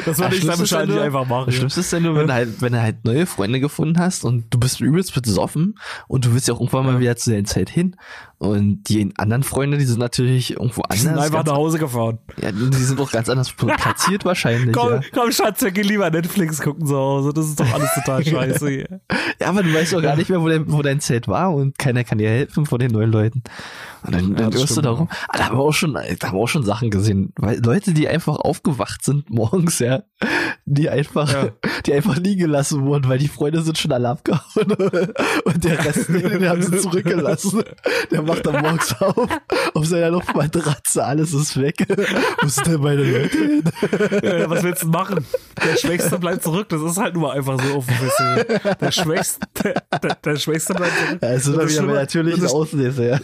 das würde ich dann wahrscheinlich nur, einfach machen. Das. Schlimmste ist ja nur, wenn du halt, wenn du halt neue Freunde gefunden hast und du bist übelst besoffen und du willst ja auch irgendwann mal wieder zu deinem Zelt hin und die anderen Freunde, die sind natürlich irgendwo Die sind anders. einfach nach Hause gefahren. ja, die sind auch ganz anders [laughs] platziert wahrscheinlich. Komm, Ja. komm Schatz, wir gehen lieber Netflix gucken zu Hause. Das ist doch alles total [laughs] scheiße hier. ja, aber du weißt doch gar nicht mehr, wo dein, wo dein Zelt war und keiner kann dir helfen von den neuen Leuten. Und dann, dann das hörst du darum. Ah, da haben wir auch schon, da haben wir auch schon Sachen gesehen, weil Leute, die einfach aufgewacht sind [laughs] morgens, ja, die einfach, Ja. die einfach liegen gelassen wurden, weil die Freunde sind schon alle abgehauen [laughs] und der Rest, [laughs] den haben sie zurückgelassen. Der macht dann morgens auf, auf seiner Luftmatratze, alles ist weg. Wo sind denn meine Leute hin? Ja, was willst du machen? Der Schwächste bleibt zurück. Das ist halt nur einfach so auf dem Festival. Der Schwächste, der, der Schwächste bleibt zurück. Also das wieder Schlimme- natürlich das- Auslese, ja.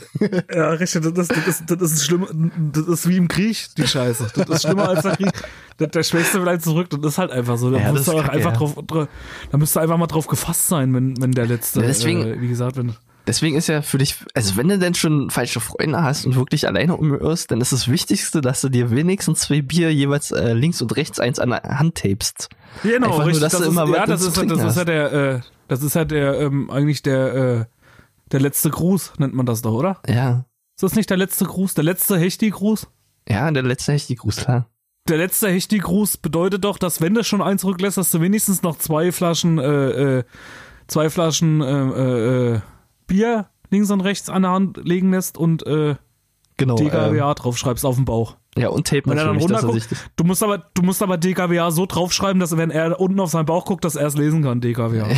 Ja, richtig. Das, das, das, das, ist schlimm. Das ist wie im Krieg, die Scheiße. Das ist schlimmer als der Krieg. Der, der Schwächste bleibt zurück. Das ist halt einfach so. Da Ja, musst du auch einfach ja. drauf, dra- da müsst du einfach mal drauf gefasst sein, wenn, wenn der Letzte, Ja, deswegen- äh, wie gesagt, wenn, Deswegen ist ja für dich, also wenn du denn schon falsche Freunde hast und wirklich alleine umirrst, dann ist das Wichtigste, dass du dir wenigstens zwei Bier jeweils äh, links und rechts eins an der Hand tapest. Genau, Einfach nur, richtig. dass das du ist, immer ja, was das ist, das ist ja der, äh, das ist ja der, ähm, eigentlich der, äh, der letzte Gruß, nennt man das doch, oder? Ja. Ist das nicht der letzte Gruß? Der letzte Hechti-Gruß? Ja, der letzte echt die Gruß, klar. Der letzte Hechti-Gruß bedeutet doch, dass wenn du schon eins rücklässt, dass du wenigstens noch zwei Flaschen, äh, äh, zwei Flaschen äh, äh, äh, Bier links und rechts an der Hand legen lässt und äh, Genau. Ähm, DKWA draufschreibst auf den Bauch. Ja, und Tape Wenn er dann natürlich, dass er du musst aber, du musst aber DKWA so draufschreiben, dass wenn er unten auf seinen Bauch guckt, dass er es lesen kann, DKWA.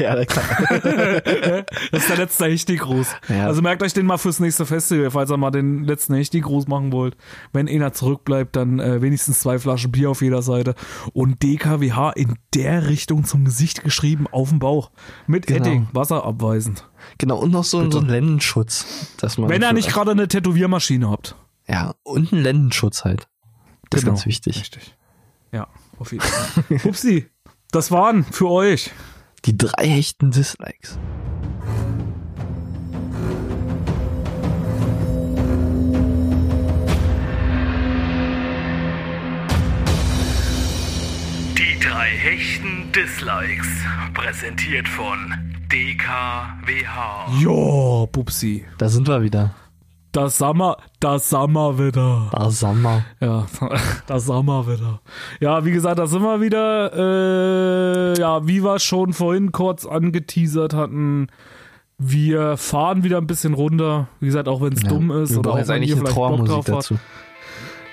ja, [laughs] klar. [laughs] das ist der letzte Hechti-Gruß. Ja. Also merkt euch den mal fürs nächste Festival, falls ihr mal den letzten Hechti-Gruß machen wollt. Wenn einer zurückbleibt, dann äh, wenigstens zwei Flaschen Bier auf jeder Seite und DKWH in der Richtung zum Gesicht geschrieben auf dem Bauch. Mit Genau. Edding, wasserabweisend. Genau, und noch so, ein- so ein Bitte. Lendenschutz. Dass man Wenn ihr nicht gerade eine Tätowiermaschine habt. Ja, und ein Lendenschutz halt. Das Genau. ist ganz wichtig. Richtig. Ja, auf jeden Fall. Upsi, das waren für euch. Die drei hechten Dislikes. Die drei hechten Dislikes. Präsentiert von DKWH. Jo, Pupsi. Da sind wir wieder. Das Sommer, das Sommer wieder. Da Sommer. Ja, [laughs] das Sommer wieder. Ja, wie gesagt, da sind wir wieder. Äh, ja, wie wir schon vorhin kurz angeteasert hatten, wir fahren wieder ein bisschen runter. Wie gesagt, auch wenn es dumm ist Wir oder auch jetzt wenn eigentlich ihr eine vielleicht Bock Trauermusik drauf habt.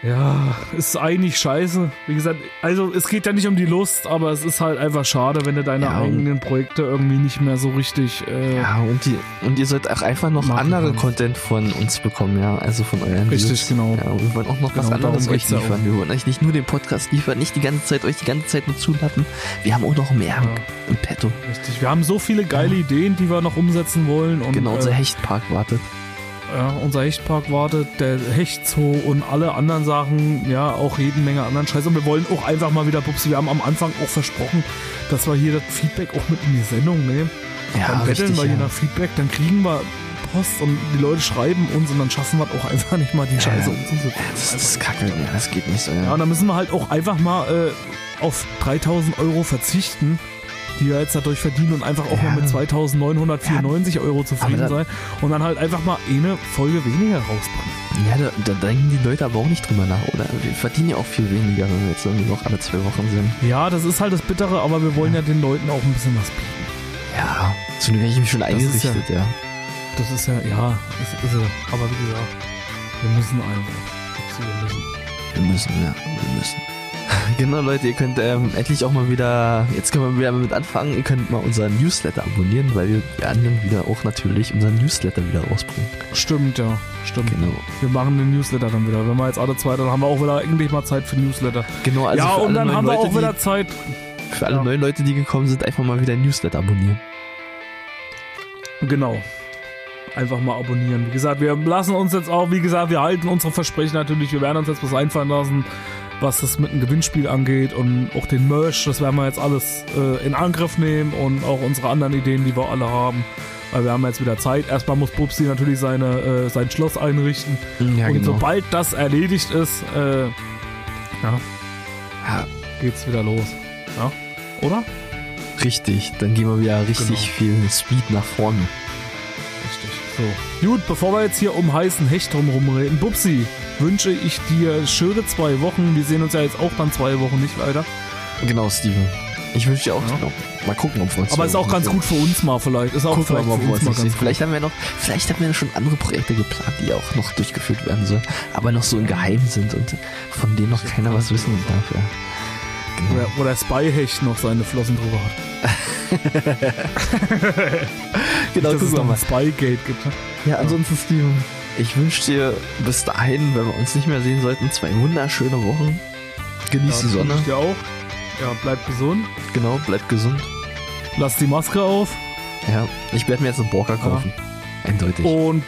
Ja, ist eigentlich scheiße. Wie gesagt, also es geht ja nicht um die Lust, aber es ist halt einfach schade, wenn du deine Ja, eigenen Projekte irgendwie nicht mehr so richtig. Äh, Ja, und, die, und ihr sollt auch einfach noch andere kannst. Content von uns bekommen, ja. Also von euren Richtig, Views. genau. Ja, wir wollen auch noch was Genau, anderes darum euch ja liefern. Wir wollen euch nicht nur den Podcast liefern, nicht die ganze Zeit euch die ganze Zeit nur zulappen. Wir haben auch noch mehr im Petto. Richtig. Wir haben so viele geile Ideen, die wir noch umsetzen wollen. Und, Genau, unser äh, Hechtpark wartet. Ja, unser Hechtpark wartet, der Hechtzoo und alle anderen Sachen, ja, auch jede Menge anderen Scheiß. Und wir wollen auch einfach mal wieder, Pupsi, wir haben am Anfang auch versprochen, dass wir hier das Feedback auch mit in die Sendung nehmen. Ja, dann betteln richtig, wir je ja. nach Feedback, dann kriegen wir Post und die Leute schreiben uns und dann schaffen wir auch einfach nicht mal die Scheiße umzusetzen. Das, das ist kacke, ja, das geht nicht so. Ja, Ja. und dann müssen wir halt auch einfach mal äh, auf 3000 Euro verzichten, die wir jetzt dadurch verdienen und einfach auch Ja. mal mit 2994 Euro zufrieden da- sein und dann halt einfach mal eine Folge weniger rausbringen. Ja, da, da denken die Leute aber auch nicht drüber nach, oder? Wir verdienen ja auch viel weniger, wenn wir jetzt irgendwie noch alle zwei Wochen sind. Ja, das ist halt das Bittere, aber wir wollen ja den Leuten auch ein bisschen was bieten. Ja, so habe ich mich schon ist eingerichtet, ja. Das ist ja, ja, ist, ist er. Aber wie gesagt, wir müssen einfach. Wir müssen. Wir müssen, ja, wir müssen. Genau, Leute, ihr könnt ähm, endlich auch mal wieder, jetzt können wir wieder mit anfangen, ihr könnt mal unseren Newsletter abonnieren, weil wir werden dann wieder auch natürlich unseren Newsletter wieder rausbringen. Stimmt, ja, stimmt. Genau. Wir machen den Newsletter dann wieder. Wenn wir jetzt alle zwei, dann haben wir auch wieder endlich mal Zeit für Newsletter. Genau, also ja, und dann haben wir Leute, auch wieder Zeit. für alle ja. neuen Leute, die gekommen sind, einfach mal wieder ein Newsletter abonnieren. Genau. Einfach mal abonnieren. Wie gesagt, wir lassen uns jetzt auch, wie gesagt, wir halten unsere Versprechen natürlich. Wir werden uns jetzt was einfallen lassen, was das mit dem Gewinnspiel angeht und auch den Merch. Das werden wir jetzt alles äh, in Angriff nehmen und auch unsere anderen Ideen, die wir alle haben. Weil wir haben jetzt wieder Zeit. Erstmal muss Bubsi natürlich seine, äh, sein Schloss einrichten. Ja, und sobald das erledigt ist, äh, ja, geht's wieder los. Ja? Oder? richtig, dann gehen wir wieder richtig viel Speed nach vorne. So. Gut, bevor wir jetzt hier um heißen Hecht drumherum reden, Bubsi, wünsche ich dir schöne zwei Wochen. Wir sehen uns ja jetzt auch dann zwei Wochen nicht leider. Genau, Steven. Ich wünsche dir auch, Ja. genau. mal gucken, ob wir uns Aber ist auch ganz gut für uns mal vielleicht. Ist auch Gucken vielleicht mal, für uns mal ganz. Vielleicht haben wir noch, vielleicht haben wir schon andere Projekte geplant, die auch noch durchgeführt werden sollen, aber noch so im Geheimen sind und von denen noch keiner was wissen darf. Ja. Genau. Oder, Spyhecht noch seine Flossen drüber hat. [laughs] genau, Dass es gucken wir noch ein. Spygate gibt. ne? Ja, ansonsten, Steven, ich wünsche dir bis dahin, wenn wir uns nicht mehr sehen sollten, zwei wunderschöne Wochen. Genieß die Ja, Sonne. wünsche ich dir auch. Ja, bleib gesund. Genau, bleib gesund. Lass die Maske auf. Ja, ich werde mir jetzt einen Borker kaufen. Eindeutig. Und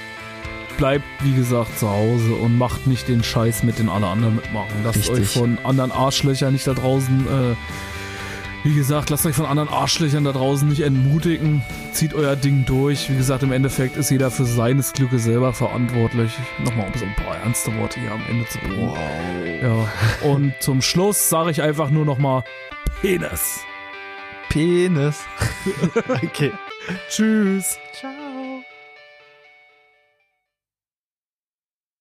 bleibt, wie gesagt, zu Hause und macht nicht den Scheiß mit, den alle anderen mitmachen. Lasst Richtig. euch von anderen Arschlöchern nicht da draußen, äh, wie gesagt, lasst euch von anderen Arschlöchern da draußen nicht entmutigen. Zieht euer Ding durch. Wie gesagt, im Endeffekt ist jeder für seines Glückes selber verantwortlich. Nochmal um so ein paar ernste Worte hier am Ende zu bringen. Ja. Und zum Schluss sage ich einfach nur nochmal Penis. Penis. [laughs] okay. Tschüss. Ciao.